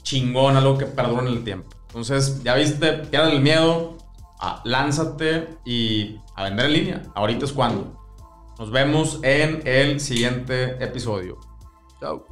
chingón, algo que perdure en el tiempo. Entonces, ya viste, piérdele el miedo, ah, lánzate y a vender en línea. Ahorita es cuando. Nos vemos en el siguiente episodio. Chao.